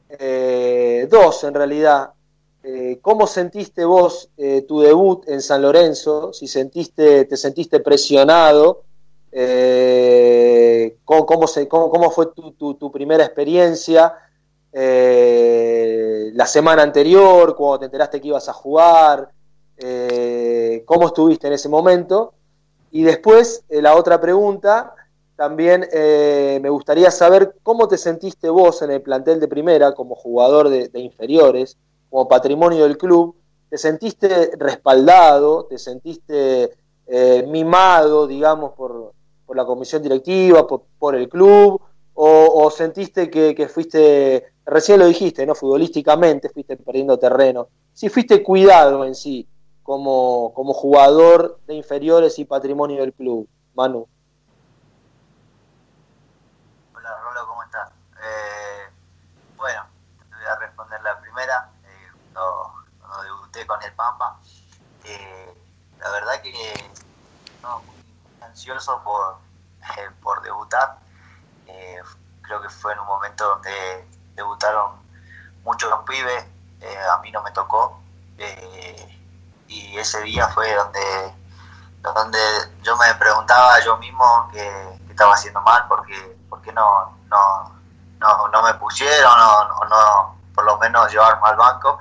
eh, dos en realidad. Eh, ¿Cómo sentiste vos eh, tu debut en San Lorenzo? Si sentiste, te sentiste presionado, ¿cómo, cómo, cómo, cómo, fue tu, tu primera experiencia? Eh, la semana anterior, cuando te enteraste que ibas a jugar, eh, cómo estuviste en ese momento. Y después, eh, la otra pregunta, también me gustaría saber cómo te sentiste vos en el plantel de primera como jugador de, de inferiores, como patrimonio del club. ¿Te sentiste respaldado? ¿Te sentiste mimado, digamos, por, por, la comisión directiva, por, por el club? O, sentiste que, fuiste, recién lo dijiste, ¿no? Futbolísticamente fuiste perdiendo terreno. Si fuiste cuidado en sí, como, como jugador de inferiores y patrimonio del club, Manu. Hola, Rolo, ¿cómo estás? Eh, bueno, te voy a responder la primera. Eh, cuando, debuté con el Pampa, eh, la verdad que no, muy ansioso por, por debutar eh, creo que fue en un momento donde debutaron muchos los pibes, eh, a mí no me tocó, eh, y ese día fue donde, donde yo me preguntaba yo mismo qué, estaba haciendo mal, porque, porque no, no, no, no me pusieron, o no, no, por lo menos llevarme al banco,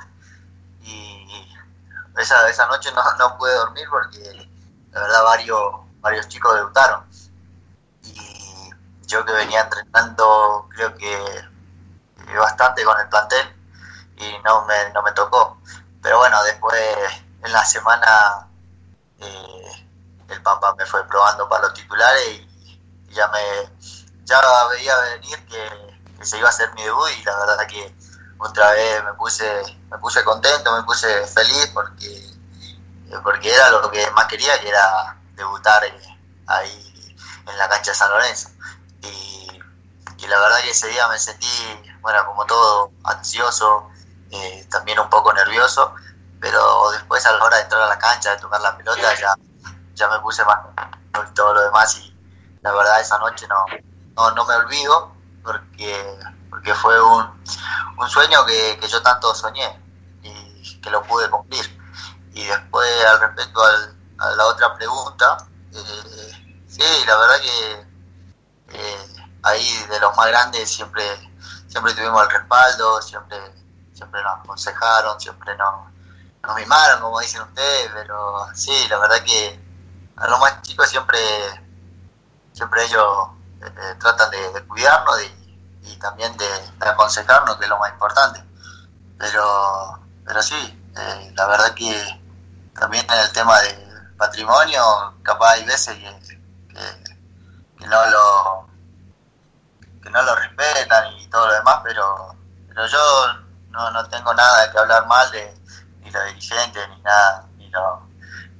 y esa, esa noche no, no pude dormir porque la verdad varios, varios chicos debutaron yo que venía entrenando creo que bastante con el plantel y no me, no me tocó. Pero bueno, después en la semana eh, el Pampa me fue probando para los titulares y, ya me ya veía venir que, se iba a hacer mi debut y la verdad que otra vez me puse me puse contento, me puse feliz porque eh, porque era lo que más quería, que era debutar eh, ahí en la cancha de San Lorenzo. Y, y, la verdad que ese día me sentí, bueno, como todo, ansioso, eh, también un poco nervioso, pero después a la hora de entrar a la cancha, de tocar la pelota, ya, ya me puse más y todo lo demás y la verdad esa noche no, no, no me olvido porque, porque fue un, un sueño que, que yo tanto soñé y que lo pude cumplir. Y después, al respecto al, a la otra pregunta, eh, sí, la verdad que eh, ahí de los más grandes siempre, siempre tuvimos el respaldo, siempre, siempre nos aconsejaron, siempre nos, nos mimaron, como dicen ustedes, pero sí, la verdad que a los más chicos siempre, siempre ellos eh, tratan de, cuidarnos y, también de, aconsejarnos, que es lo más importante. Pero, pero sí, eh, la verdad que también en el tema del patrimonio, capaz hay veces que, que no lo que no lo respetan y todo lo demás, pero, pero yo no, no tengo nada de que hablar mal de ni los dirigentes ni nada, ni lo,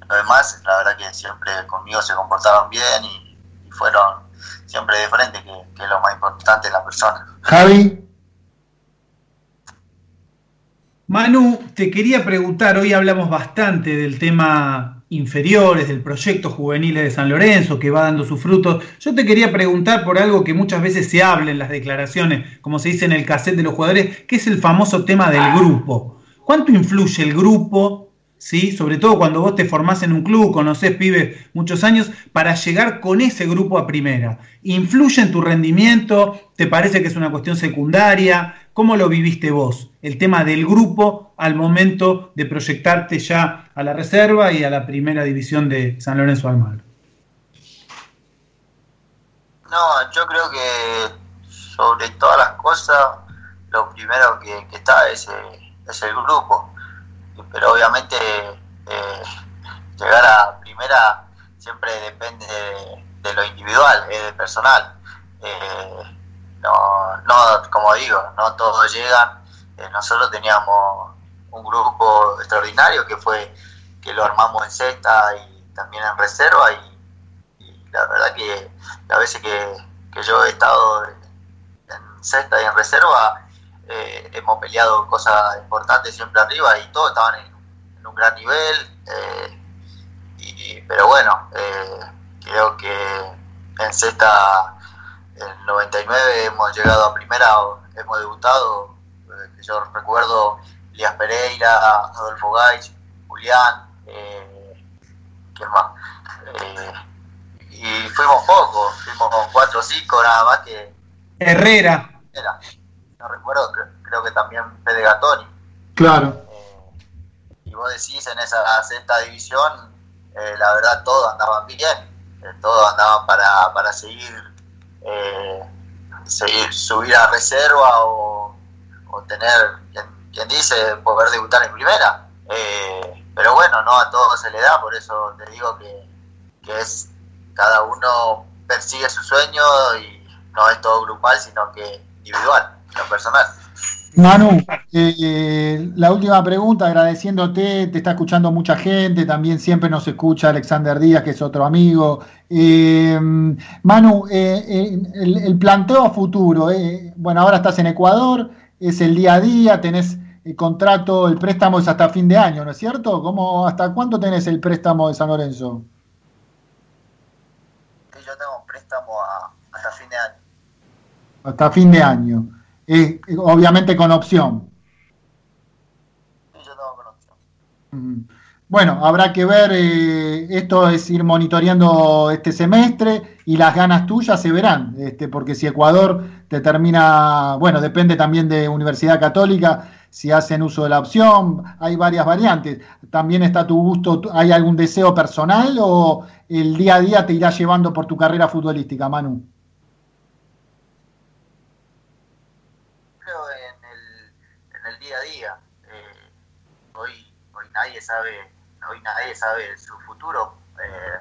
lo demás, la verdad que siempre conmigo se comportaron bien y, y fueron siempre de frente, que, que, es lo más importante de la persona. Javi. Manu, te quería preguntar, hoy hablamos bastante del tema inferiores, del proyecto juveniles de San Lorenzo, que va dando sus frutos. Yo te quería preguntar por algo que muchas veces se habla en las declaraciones, como se dice en el cassette de los jugadores, que es el famoso tema del grupo. ¿Cuánto influye el grupo ¿sí? Sobre todo cuando vos te formás en un club, conocés pibes muchos años, para llegar con ese grupo a primera. ¿Influye en tu rendimiento? ¿Te parece que es una cuestión secundaria? ¿Cómo lo viviste vos? El tema del grupo al momento de proyectarte ya a la reserva y a la primera división de San Lorenzo Almagro. No, yo creo que sobre todas las cosas, lo primero que, está es, eh, es el grupo pero obviamente eh, llegar a primera siempre depende de, lo individual, es de personal. Eh, no, no, como digo, no todos llegan. Eh, nosotros teníamos un grupo extraordinario que fue que lo armamos en sexta y también en reserva y, y la verdad que las veces que, que yo he estado en sexta y en reserva eh, hemos peleado cosas importantes siempre arriba y todos estaban en, en un gran nivel. Eh, y, pero bueno, eh, creo que en sexta, en 99 hemos llegado a primera, hemos debutado. Yo recuerdo Lías Pereira, Adolfo Gaich, Julián, ¿quién más? y fuimos pocos, fuimos cuatro o cinco nada más que. Herrera. Era no recuerdo, creo, creo que también Fede Gatoni. Claro. Eh, y vos decís en esa sexta división, eh, la verdad todos andaban bien, eh, todos andaban para, para seguir, seguir, subir a reserva o, o tener, quien, quien, dice, poder debutar en primera. pero bueno, no a todos se le da, por eso te digo que, que es cada uno persigue su sueño y no es todo grupal, sino que individual lo personal. Manu, eh, la última pregunta, agradeciéndote, te está escuchando mucha gente, también siempre nos escucha Alexander Díaz, que es otro amigo. Eh, Manu, eh, el, el, planteo a futuro, bueno, ahora estás en Ecuador, es el día a día, tenés el contrato, el préstamo es hasta fin de año, ¿no es cierto? ¿Cómo, ¿Hasta cuánto tenés el préstamo de San Lorenzo? Yo tengo un préstamo a, hasta fin de año. Hasta fin de año obviamente con opción. Sí, yo tengo con opción. Bueno, habrá que ver, eh, esto es ir monitoreando este semestre y las ganas tuyas se verán, este, porque si Ecuador te termina, bueno, depende también de Universidad Católica, si hacen uso de la opción, hay varias variantes. También está tu gusto, ¿hay algún deseo personal o el día a día te irá llevando por tu carrera futbolística, Manu? Sabe, hoy nadie sabe su futuro. Eh,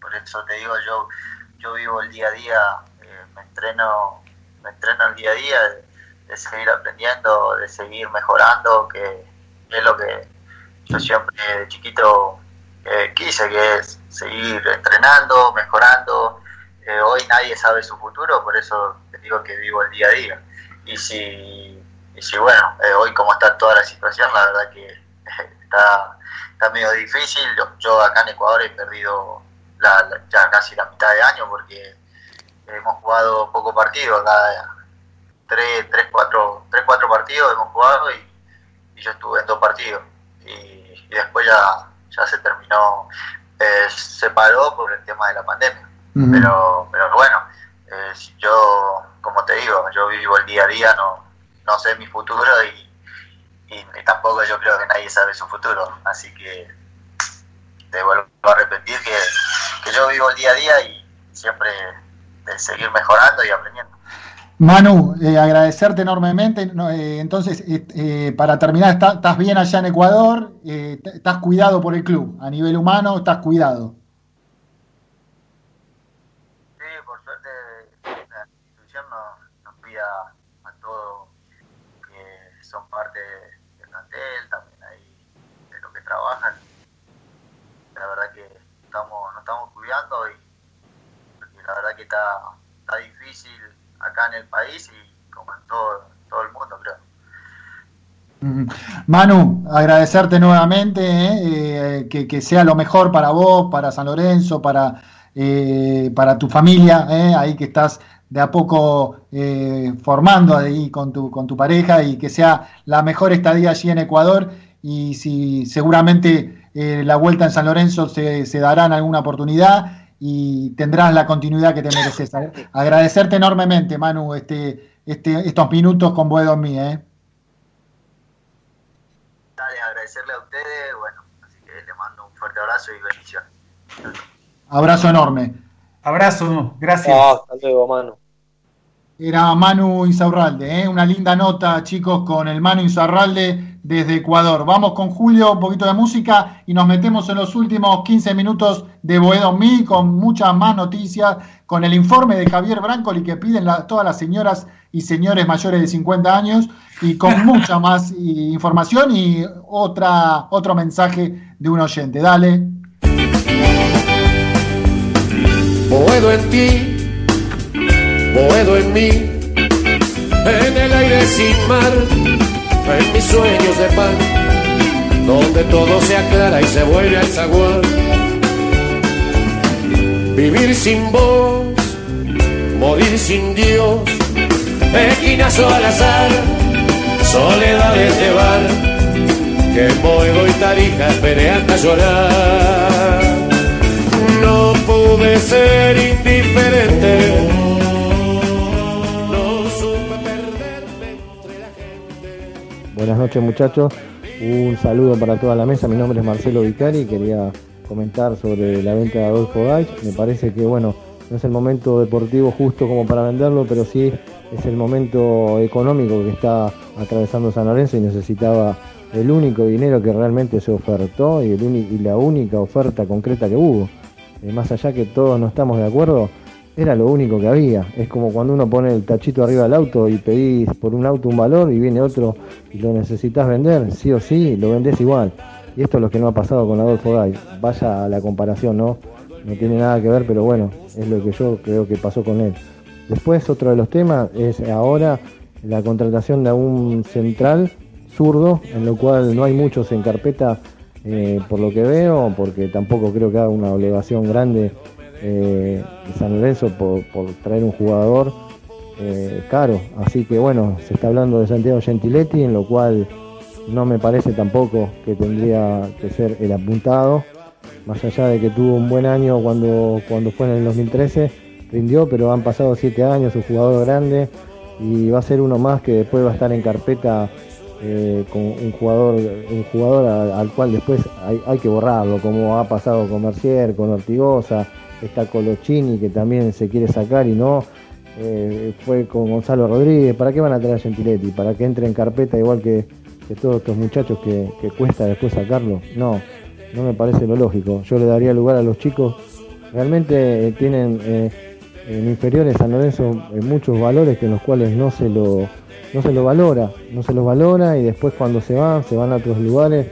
por eso te digo, yo, yo vivo el día a día, eh, me entreno, me entreno el día a día de, seguir aprendiendo, de seguir mejorando, que es lo que yo siempre de chiquito eh, quise, que es seguir entrenando, mejorando. Hoy nadie sabe su futuro, por eso te digo que vivo el día a día. Y si, y si bueno, hoy como está toda la situación, la verdad que está, está medio difícil. Yo, yo acá en Ecuador he perdido la, la- ya casi la mitad de año porque hemos jugado poco partido, acá tres, tres, cuatro, tres, cuatro partidos hemos jugado y, y yo estuve en dos partidos. Y, y después ya, ya se terminó, eh, se paró por el tema de la pandemia. Pero, pero bueno, eh, yo, como te digo, yo vivo el día a día, no, no sé mi futuro y, y, tampoco yo creo que nadie sabe su futuro. Así que te vuelvo a repetir que, que yo vivo el día a día y siempre de seguir mejorando y aprendiendo. Manu, eh, agradecerte enormemente. No, eh, entonces, eh, para terminar, está- estás bien allá en Ecuador, estás cuidado por el club. A nivel humano, estás cuidado. Sí, por suerte la institución nos, nos cuida a todos que son parte del plantel, también ahí de lo que trabajan. La verdad que estamos, nos estamos cuidando y porque la verdad está, difícil acá en el país y como en todo, todo el mundo creo. Manu, agradecerte nuevamente, eh, eh, que, que sea lo mejor para vos, para San Lorenzo, para, eh, para tu familia, ahí que estás de a poco formando ahí con tu, con tu pareja y que sea la mejor estadía allí en Ecuador. Y si seguramente la vuelta en San Lorenzo se, se dará en alguna oportunidad y tendrás la continuidad que te mereces. Agradecerte enormemente, Manu, este, este, estos minutos con Boedo en mí, eh. Dale, agradecerle a ustedes, bueno, así que les mando un fuerte abrazo y bendiciones. Abrazo enorme. Abrazo, gracias. hasta luego, Manu. Era Manu Insaurralde, ¿eh? una linda nota, chicos, con el Manu Insaurralde desde Ecuador. Vamos con Julio, un poquito de música y nos metemos en los últimos 15 minutos de Boedo Mi con muchas más noticias, con el informe de Javier Brancoli que piden la- todas las señoras y señores mayores de 50 años y con mucha más y- información y otra, otro mensaje de un oyente. Dale. Boedo en ti, Boedo en mí, en el aire sin mar, en mis sueños de pan, donde todo se aclara y se vuelve al zaguán. Vivir sin vos, morir sin Dios, esquinazo al azar, soledades de bar, que Boedo y Tarija esperé hasta llorar. No pude ser indiferente. Buenas noches muchachos, un saludo para toda la mesa, mi nombre es Marcelo Vicari, quería comentar sobre la venta de Adolfo Gaich, me parece que bueno, no es el momento deportivo justo como para venderlo, pero sí es el momento económico que está atravesando San Lorenzo y necesitaba el único dinero que realmente se ofertó y la única oferta concreta que hubo. Eh, más allá que todos no estamos de acuerdo, era lo único que había. Es como cuando uno pone el tachito arriba del auto y pedís por un auto un valor y viene otro y lo necesitas vender, sí o sí, lo vendés igual. Y esto es lo que no ha pasado con Adolfo Gay. Vaya a la comparación, ¿no? No tiene nada que ver, pero bueno, es lo que yo creo que pasó con él. Después otro de los temas es ahora la contratación de un central zurdo, en lo cual no hay muchos en carpeta eh, por lo que veo, porque tampoco creo que haga una obligación grande eh, San Lorenzo por, traer un jugador eh, caro. Así que bueno, se está hablando de Santiago Gentiletti, en lo cual no me parece tampoco que tendría que ser el apuntado, más allá de que tuvo un buen año cuando, cuando fue en el 2013, rindió, pero han pasado siete años, un jugador grande, y va a ser uno más que después va a estar en carpeta eh, con un jugador, un jugador al cual después hay, hay que borrarlo, como ha pasado con Mercier, con Ortigosa, está Colochini que también se quiere sacar y no, eh, fue con Gonzalo Rodríguez, ¿para qué van a traer a Gentiletti? ¿Para que entre en carpeta igual que, que todos estos muchachos que, que cuesta después sacarlo? No, no me parece lo lógico. Yo le daría lugar a los chicos, realmente eh, tienen eh, en inferiores San Lorenzo muchos valores que en los cuales no se lo no se lo valora, no se los valora y después cuando se van, se van a otros lugares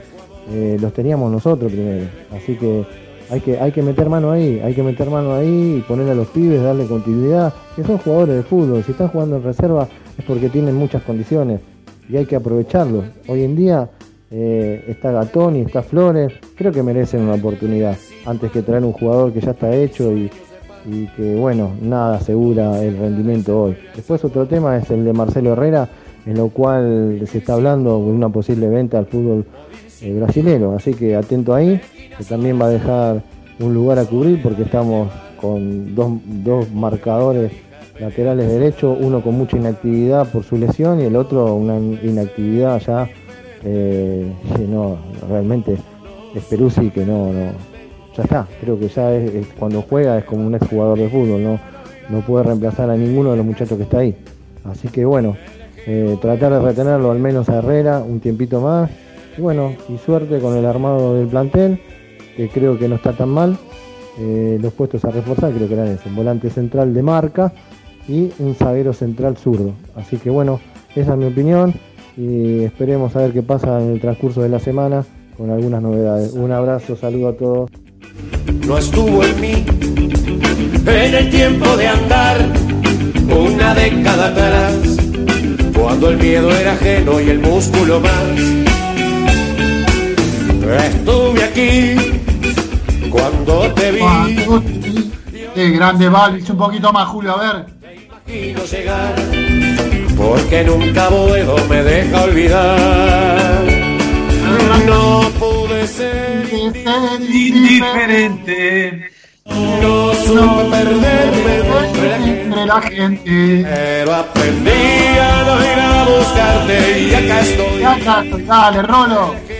los teníamos nosotros primero. Así que hay que, hay que meter mano ahí, hay que meter mano ahí y poner a los pibes, darle continuidad, que son jugadores de fútbol, si están jugando en reserva es porque tienen muchas condiciones y hay que aprovecharlo. Hoy en día eh, está Gatón y está Flores, creo que merecen una oportunidad antes que traer un jugador que ya está hecho y, que bueno, nada asegura el rendimiento hoy. Después otro tema es el de Marcelo Herrera, en lo cual se está hablando de una posible venta al fútbol eh, brasilero, así que atento ahí que también va a dejar un lugar a cubrir porque estamos con dos, marcadores laterales derechos, uno con mucha inactividad por su lesión y el otro una inactividad ya eh, que no, realmente es Peruzzi que no, no, ya está, creo que ya es, cuando juega es como un ex jugador de fútbol, no, no puede reemplazar a ninguno de los muchachos que está ahí. Así que bueno, eh, tratar de retenerlo al menos a Herrera un tiempito más y bueno, y suerte con el armado del plantel que creo que no está tan mal. Eh, los puestos a reforzar creo que eran eso, un volante central de marca y un zaguero central zurdo. Así que bueno, esa es mi opinión y esperemos a ver qué pasa en el transcurso de la semana con algunas novedades. Un abrazo, saludo a todos. No estuvo en mí en el tiempo de andar una década atrás, cuando el miedo era ajeno y el músculo más. Estuve aquí cuando te vi. Qué grande Valvis, un poquito más, Julio, a ver. Imagino llegar, porque nunca Boedo me deja olvidar. No pude ser indiferente. No supe perderme entre la gente. Pero aprendí a no ir a buscarte y acá estoy. acá estoy, dale, Rolo.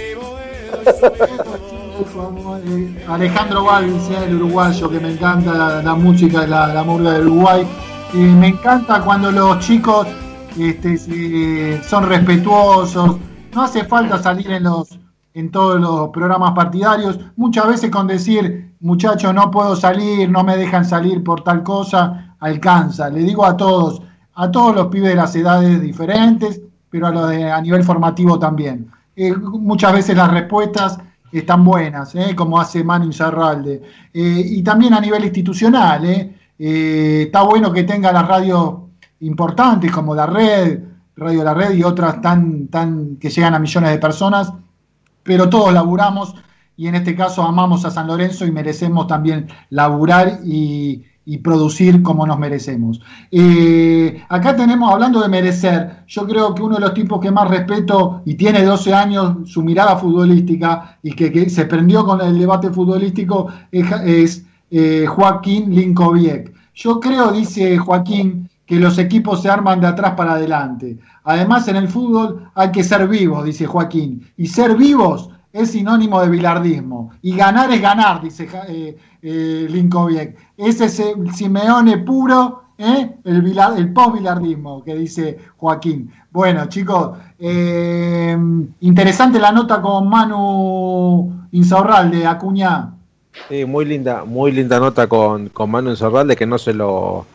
Alejandro Valls, el uruguayo, que me encanta la, música, la, la murga del Uruguay. me encanta cuando los chicos este, son respetuosos. No hace falta salir en los en todos los programas partidarios, muchas veces con decir, muchachos, no puedo salir, no me dejan salir por tal cosa, alcanza. Le digo a todos, a todos los pibes de las edades diferentes, pero a los de, a nivel formativo también. Eh, muchas veces las respuestas están buenas, ¿eh? como hace Manu Inzarralde. Eh, y también a nivel institucional, ¿eh? está bueno que tenga las radios importantes como la red, Radio La Red y otras tan, tan que llegan a millones de personas, pero todos laburamos y en este caso amamos a San Lorenzo y merecemos también laburar y, y producir como nos merecemos. Eh, acá tenemos, hablando de merecer, yo creo que uno de los tipos que más respeto y tiene 12 años su mirada futbolística y que, se prendió con el debate futbolístico es, eh, Joaquín Linkoviek. Yo creo, dice Joaquín, que los equipos se arman de atrás para adelante. Además, en el fútbol hay que ser vivos, dice Joaquín. Y ser vivos es sinónimo de bilardismo. Y ganar es ganar, dice eh, eh, Linkovic. Ese es el Simeone puro, ¿eh? el, el post-bilardismo que dice Joaquín. Bueno, chicos, eh, interesante la nota con Manu Insaurralde, Acuña. Sí, muy linda, muy linda nota con, con Manu Insaurralde, que no se lo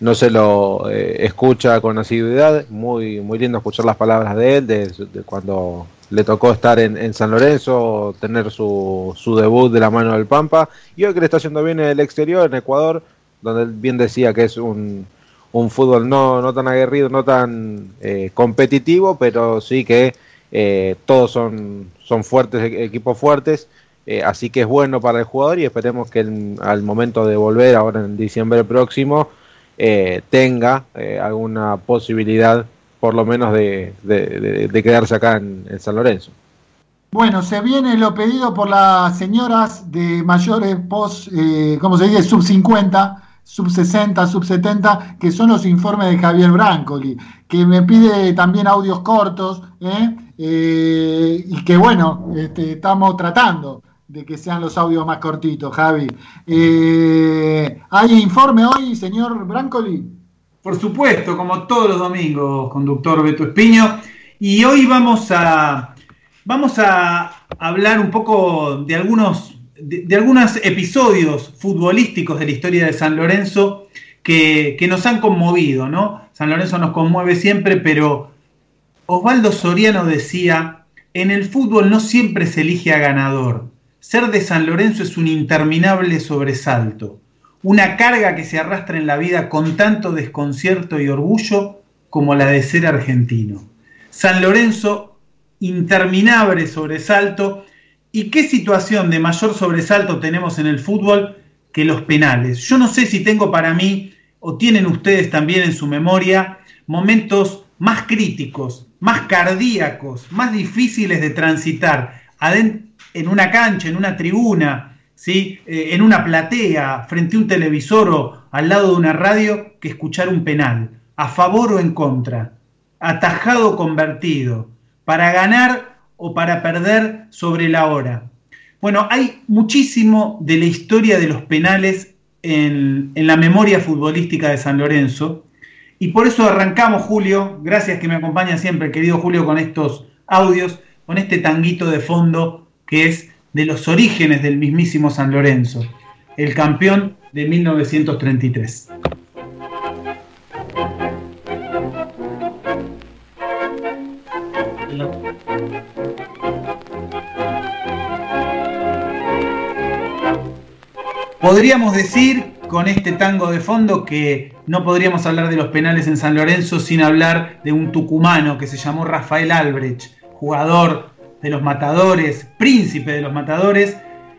no se lo escucha con asiduidad, muy, muy lindo escuchar las palabras de él, de cuando le tocó estar en, San Lorenzo, tener su, su, debut de la mano del Pampa, y hoy que le está haciendo bien en el exterior, en Ecuador, donde bien decía que es un, un fútbol no, no tan aguerrido, no tan eh, competitivo, pero sí que eh, todos son, son fuertes, e-, equipos fuertes, eh, así que es bueno para el jugador y esperemos que al momento de volver, ahora en diciembre próximo, tenga alguna posibilidad por lo menos de, quedarse acá en, San Lorenzo. Bueno, se viene lo pedido por las señoras de mayores post, eh, ¿cómo se dice? Sub 50, sub 60, sub 70, que son los informes de Javier Brancoli, que me pide también audios cortos, ¿eh? Eh, y que bueno, este, estamos tratando de que sean los audios más cortitos, Javi. ¿Hay informe hoy, señor Brancoli? Por supuesto, como todos los domingos, conductor Beto Espiño. Y hoy vamos a, vamos a hablar un poco de algunos, de, algunos episodios futbolísticos de la historia de San Lorenzo que, nos han conmovido, ¿no? San Lorenzo nos conmueve siempre, pero Osvaldo Soriano decía en el fútbol no siempre se elige a ganador. Ser de San Lorenzo es un interminable sobresalto, una carga que se arrastra en la vida con tanto desconcierto y orgullo como la de ser argentino. San Lorenzo, interminable sobresalto, ¿y qué situación de mayor sobresalto tenemos en el fútbol que los penales? Yo no sé si tengo para mí, o tienen ustedes también en su memoria, momentos más críticos, más cardíacos, más difíciles de transitar en una cancha, en una tribuna, ¿sí? Eh, en una platea, frente a un televisor o al lado de una radio, que escuchar un penal, a favor o en contra, atajado o convertido, para ganar o para perder sobre la hora. Bueno, hay muchísimo de la historia de los penales en, en la memoria futbolística de San Lorenzo. Y por eso arrancamos, Julio, gracias que me acompaña siempre, querido Julio, con estos audios, con este tanguito de fondo que es de los orígenes del mismísimo San Lorenzo, el campeón de 1933. Podríamos decir con este tango de fondo que no podríamos hablar de los penales en San Lorenzo sin hablar de un tucumano que se llamó Rafael Albrecht, jugador de los matadores, príncipe de los matadores,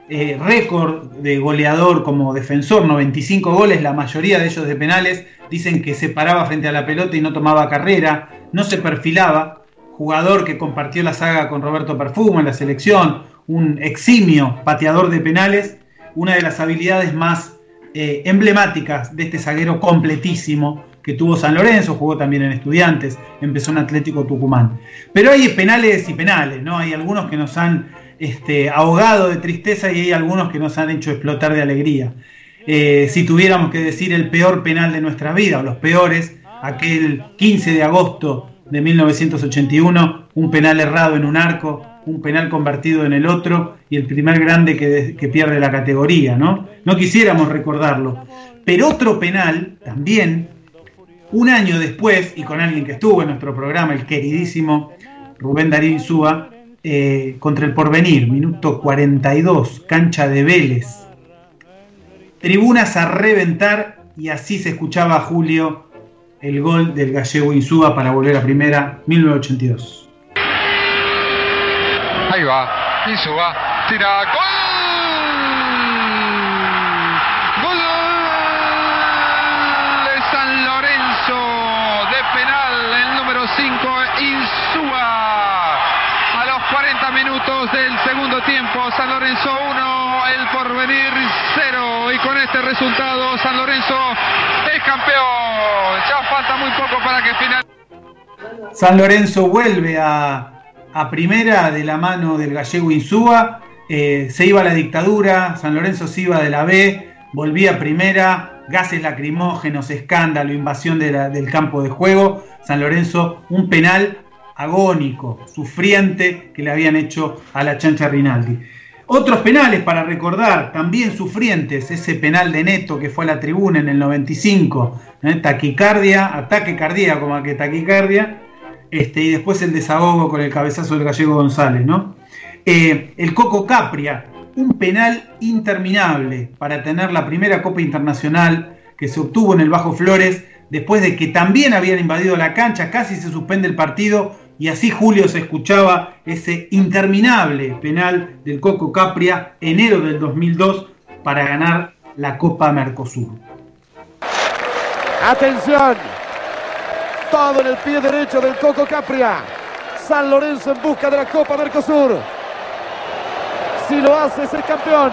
eh, récord de goleador como defensor, 95 goles, la mayoría de ellos de penales, dicen que se paraba frente a la pelota y no tomaba carrera, no se perfilaba, jugador que compartió la saga con Roberto Perfumo en la selección, un eximio pateador de penales, una de las habilidades más eh, emblemáticas de este zaguero completísimo que tuvo San Lorenzo, jugó también en Estudiantes, empezó en Atlético Tucumán. Pero hay penales y penales, ¿no? Hay algunos que nos han este, ahogado de tristeza y hay algunos que nos han hecho explotar de alegría. Eh, si tuviéramos que decir el peor penal de nuestra vida, o los peores, aquel 15 de agosto de 1981, un penal errado en un arco, un penal convertido en el otro y el primer grande que, pierde la categoría, ¿no? No quisiéramos recordarlo. Pero otro penal también, un año después, y con alguien que estuvo en nuestro programa, el queridísimo Rubén Darín Súa, eh, contra el Porvenir, minuto 42, cancha de Vélez. Tribunas a reventar y así se escuchaba a Julio el gol del gallego Insúa para volver a primera, 1982. Ahí va, Insúa, tira. Gol de San Lorenzo de penal, el número 5, Insúa. A los 40 minutos del segundo tiempo, San Lorenzo 1, el porvenir 0. Y con este resultado, San Lorenzo es campeón. Ya falta muy poco para que final. San Lorenzo vuelve a a primera de la mano del gallego Insúa, eh, se iba a la dictadura, San Lorenzo se iba de la B, volvía a primera, gases lacrimógenos, escándalo, invasión del campo de juego, San Lorenzo un penal agónico, sufriente que le habían hecho a la chancha Rinaldi. Otros penales para recordar, también sufrientes, ese penal de Neto que fue a la tribuna en el 95, ¿eh? taquicardia, ataque cardíaco como que taquicardia, este, y después el desahogo con el cabezazo del gallego González, ¿no? Eh, el Coco Capria, un penal interminable para tener la primera Copa Internacional que se obtuvo en el Bajo Flores, después de que también habían invadido la cancha, casi se suspende el partido y así Julio se escuchaba ese interminable penal del Coco Capria, enero del 2002, para ganar la Copa Mercosur. Atención, todo en el pie derecho del Coco Capria. San Lorenzo en busca de la Copa Mercosur. Si lo hace es el campeón.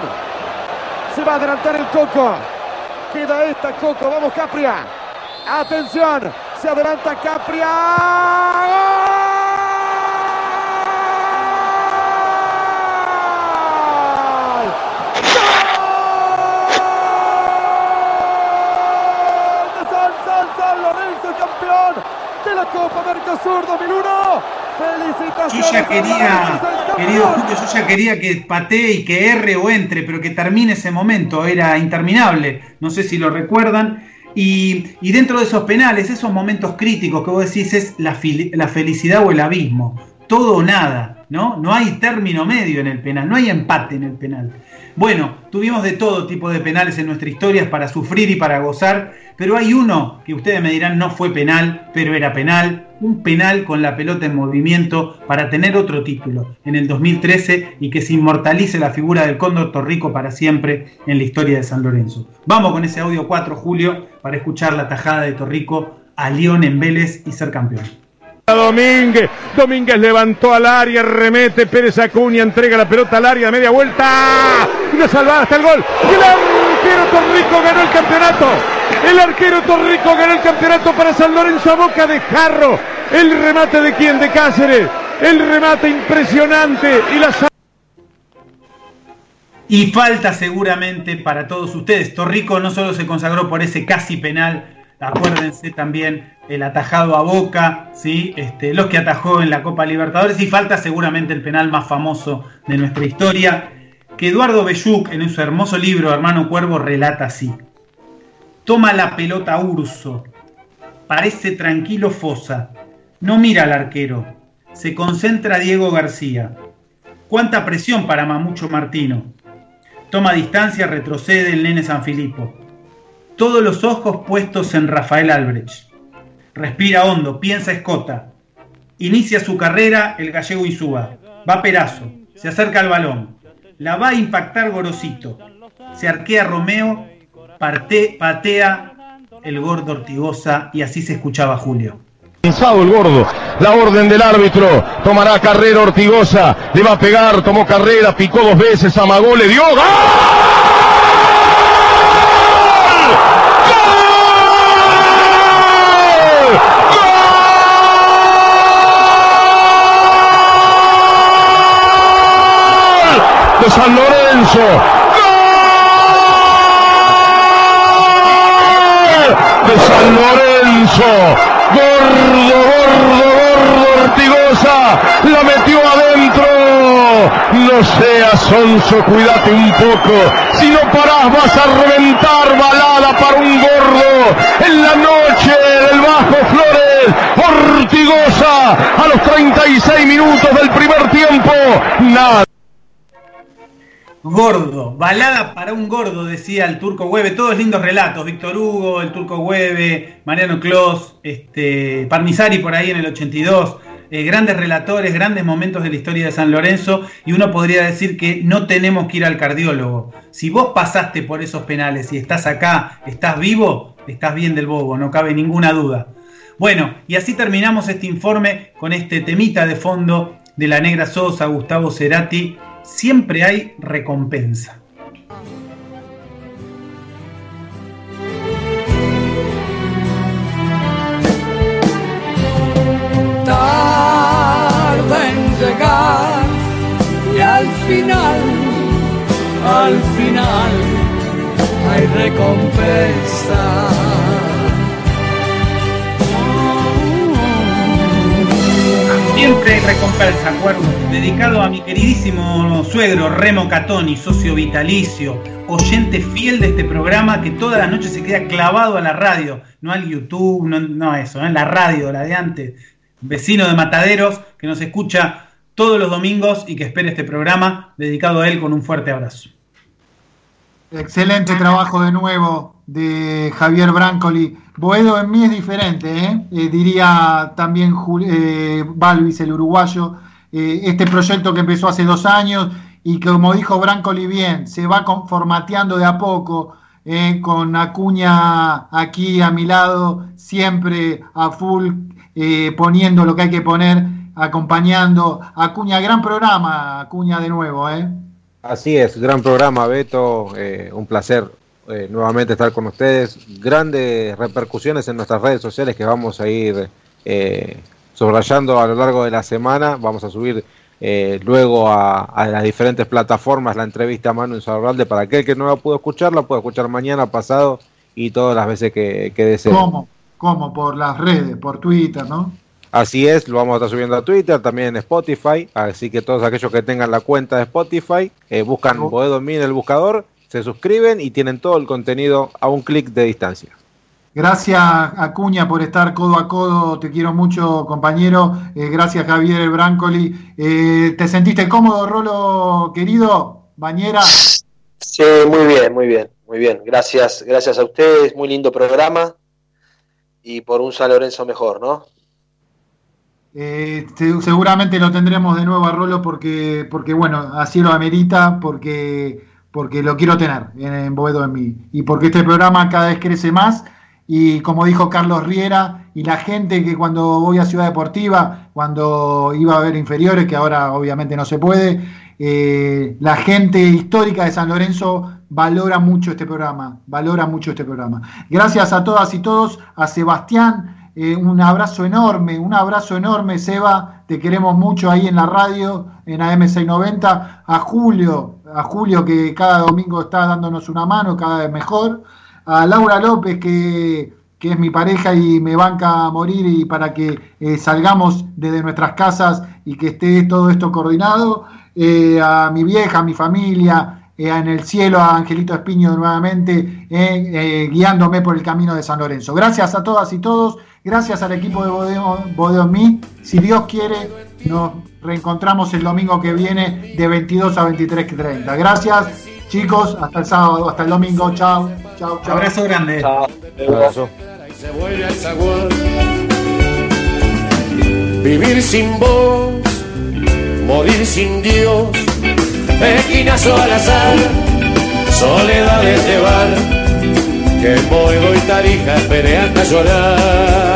Se va a adelantar el Coco. Queda esta Coco. Vamos Capria. Atención. Se adelanta Capria. la Mercosur 2001. Felicitaciones. Yo ya quería, querido Julio, yo ya quería que patee y que erre o entre, pero que termine ese momento. Era interminable. No sé si lo recuerdan. Y, dentro de esos penales, esos momentos críticos que vos decís es la, la felicidad o el abismo. Todo o nada. ¿no? No hay término medio en el penal, no hay empate en el penal. Bueno, tuvimos de todo tipo de penales en nuestra historia para sufrir y para gozar, pero hay uno que ustedes me dirán no fue penal, pero era penal, un penal con la pelota en movimiento para tener otro título en el 2013 y que se inmortalice la figura del Cóndor Torrico para siempre en la historia de San Lorenzo. Vamos con ese audio 4, Julio, para escuchar la tajada de Torrico a León en Vélez y ser campeón. Domínguez, Domínguez levantó al área, remete, Pérez Acuña entrega la pelota al área, media vuelta, y la salvada hasta el gol. Y el arquero Torrico ganó el campeonato. El arquero Torrico ganó el campeonato para San Lorenzo a boca de Jarro. El remate de quién, de Cáceres. El remate impresionante y la Y falta seguramente para todos ustedes. Torrico no solo se consagró por ese casi penal, acuérdense también el atajado a Boca, ¿sí? este, los que atajó en la Copa Libertadores y falta seguramente el penal más famoso de nuestra historia, que Eduardo Belluc en su hermoso libro Hermano Cuervo relata así. Toma la pelota Urso, parece tranquilo Fosa, no mira al arquero, se concentra Diego García. Cuánta presión para Mamucho Martino. Toma distancia, retrocede el nene San Filipo. Todos los ojos puestos en Rafael Albrecht. Respira hondo, piensa Escota. Inicia su carrera el gallego Insúa. Va Perazo, se acerca al balón. La va a impactar Gorosito. Se arquea Romeo, parte, patea el gordo Ortigosa y así se escuchaba Julio. Pensado el gordo, la orden del árbitro, tomará carrera Ortigosa, le va a pegar, tomó carrera, picó dos veces, amagó, le dio. ¡Gol! De San Lorenzo. ¡Gol! De San Lorenzo. Gordo, gordo, gordo Ortigosa. La metió adentro. No seas sonso, cuídate un poco. Si no parás vas a reventar balada para un gordo. En la noche del Bajo Flores. Ortigosa a los 36 minutos del primer tiempo. Nada. Gordo, balada para un gordo, decía el turco Hueve. Todos lindos relatos. Víctor Hugo, el turco Hueve, Mariano Clos, este, Parmisari por ahí en el 82. Eh, grandes relatores, grandes momentos de la historia de San Lorenzo. Y uno podría decir que no tenemos que ir al cardiólogo. Si vos pasaste por esos penales y estás acá, estás vivo, estás bien del bobo, no cabe ninguna duda. Bueno, y así terminamos este informe con este temita de fondo de la Negra Sosa, Gustavo Cerati siempre hay recompensa. Tarda en llegar y al final, al final hay recompensa. Siempre recompensa, acuerdo. Dedicado a mi queridísimo suegro Remo Catoni, socio vitalicio, oyente fiel de este programa que toda la noche se queda clavado a la radio, no al YouTube, no, no eso, en la radio, la de antes. Vecino de Mataderos que nos escucha todos los domingos y que espera este programa, dedicado a él con un fuerte abrazo. Excelente trabajo de nuevo de Javier Brancoli. Boedo en mí es diferente, ¿eh? Eh, diría también eh, Balvis, el uruguayo. Eh, este proyecto que empezó hace dos años y que, como dijo Brancoli bien, se va formateando de a poco, con Acuña aquí a mi lado, siempre a full, poniendo lo que hay que poner, acompañando. Acuña, gran programa, Acuña de nuevo, ¿eh? Así es, gran programa, Beto. Un placer eh, nuevamente estar con ustedes. Grandes repercusiones en nuestras redes sociales que vamos a ir eh, subrayando a lo largo de la semana. Vamos a subir eh, luego a, a, las diferentes plataformas la entrevista a Manu Insaurralde para aquel que no la pudo escuchar, la puede escuchar mañana, pasado y todas las veces que, que desee. ¿Cómo? ¿Cómo? Por las redes, por Twitter, ¿no? Así es, lo vamos a estar subiendo a Twitter, también en Spotify, así que todos aquellos que tengan la cuenta de Spotify, eh, buscan Boedo en el buscador, se suscriben y tienen todo el contenido a un clic de distancia. Gracias Acuña por estar codo a codo, te quiero mucho compañero. Eh, gracias Javier Brancoli. Eh, ¿Te sentiste cómodo, Rolo, querido? Bañera. Sí, muy bien, muy bien, muy bien. Gracias, gracias a ustedes, muy lindo programa y por un San Lorenzo mejor, ¿no? Eh, seguramente lo tendremos de nuevo a Rolo porque, porque bueno, así lo amerita, porque, porque lo quiero tener en, en Boedo en mí y porque este programa cada vez crece más y como dijo Carlos Riera, y la gente que cuando voy a Ciudad Deportiva, cuando iba a ver inferiores, que ahora obviamente no se puede, eh, la gente histórica de San Lorenzo valora mucho este programa, valora mucho este programa. Gracias a todas y todos, a Sebastián, eh, un abrazo enorme, un abrazo enorme, Seba, te queremos mucho ahí en la radio, en AM690, a Julio, a Julio que cada domingo está dándonos una mano, cada vez mejor a Laura López, que, es mi pareja y me banca a morir y para que eh, salgamos desde nuestras casas y que esté todo esto coordinado, eh, a mi vieja, a mi familia, eh, en el cielo, a Angelito Espiño nuevamente, guiándome por el camino de San Lorenzo. Gracias a todas y todos, gracias al equipo de Bodeo, Bodeo Mí. Si Dios quiere, nos reencontramos el domingo que viene de 22 a 23.30. Gracias Chicos, hasta el sábado, hasta el domingo. Chao, chao, chao. Abrazo grande. Chao. Abrazo. Vivir sin vos, morir sin Dios, esquinazo al azar, soledades de bar, que Boedo y Tarija esperé hasta llorar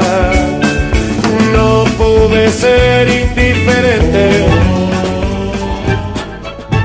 pude ser indiferente.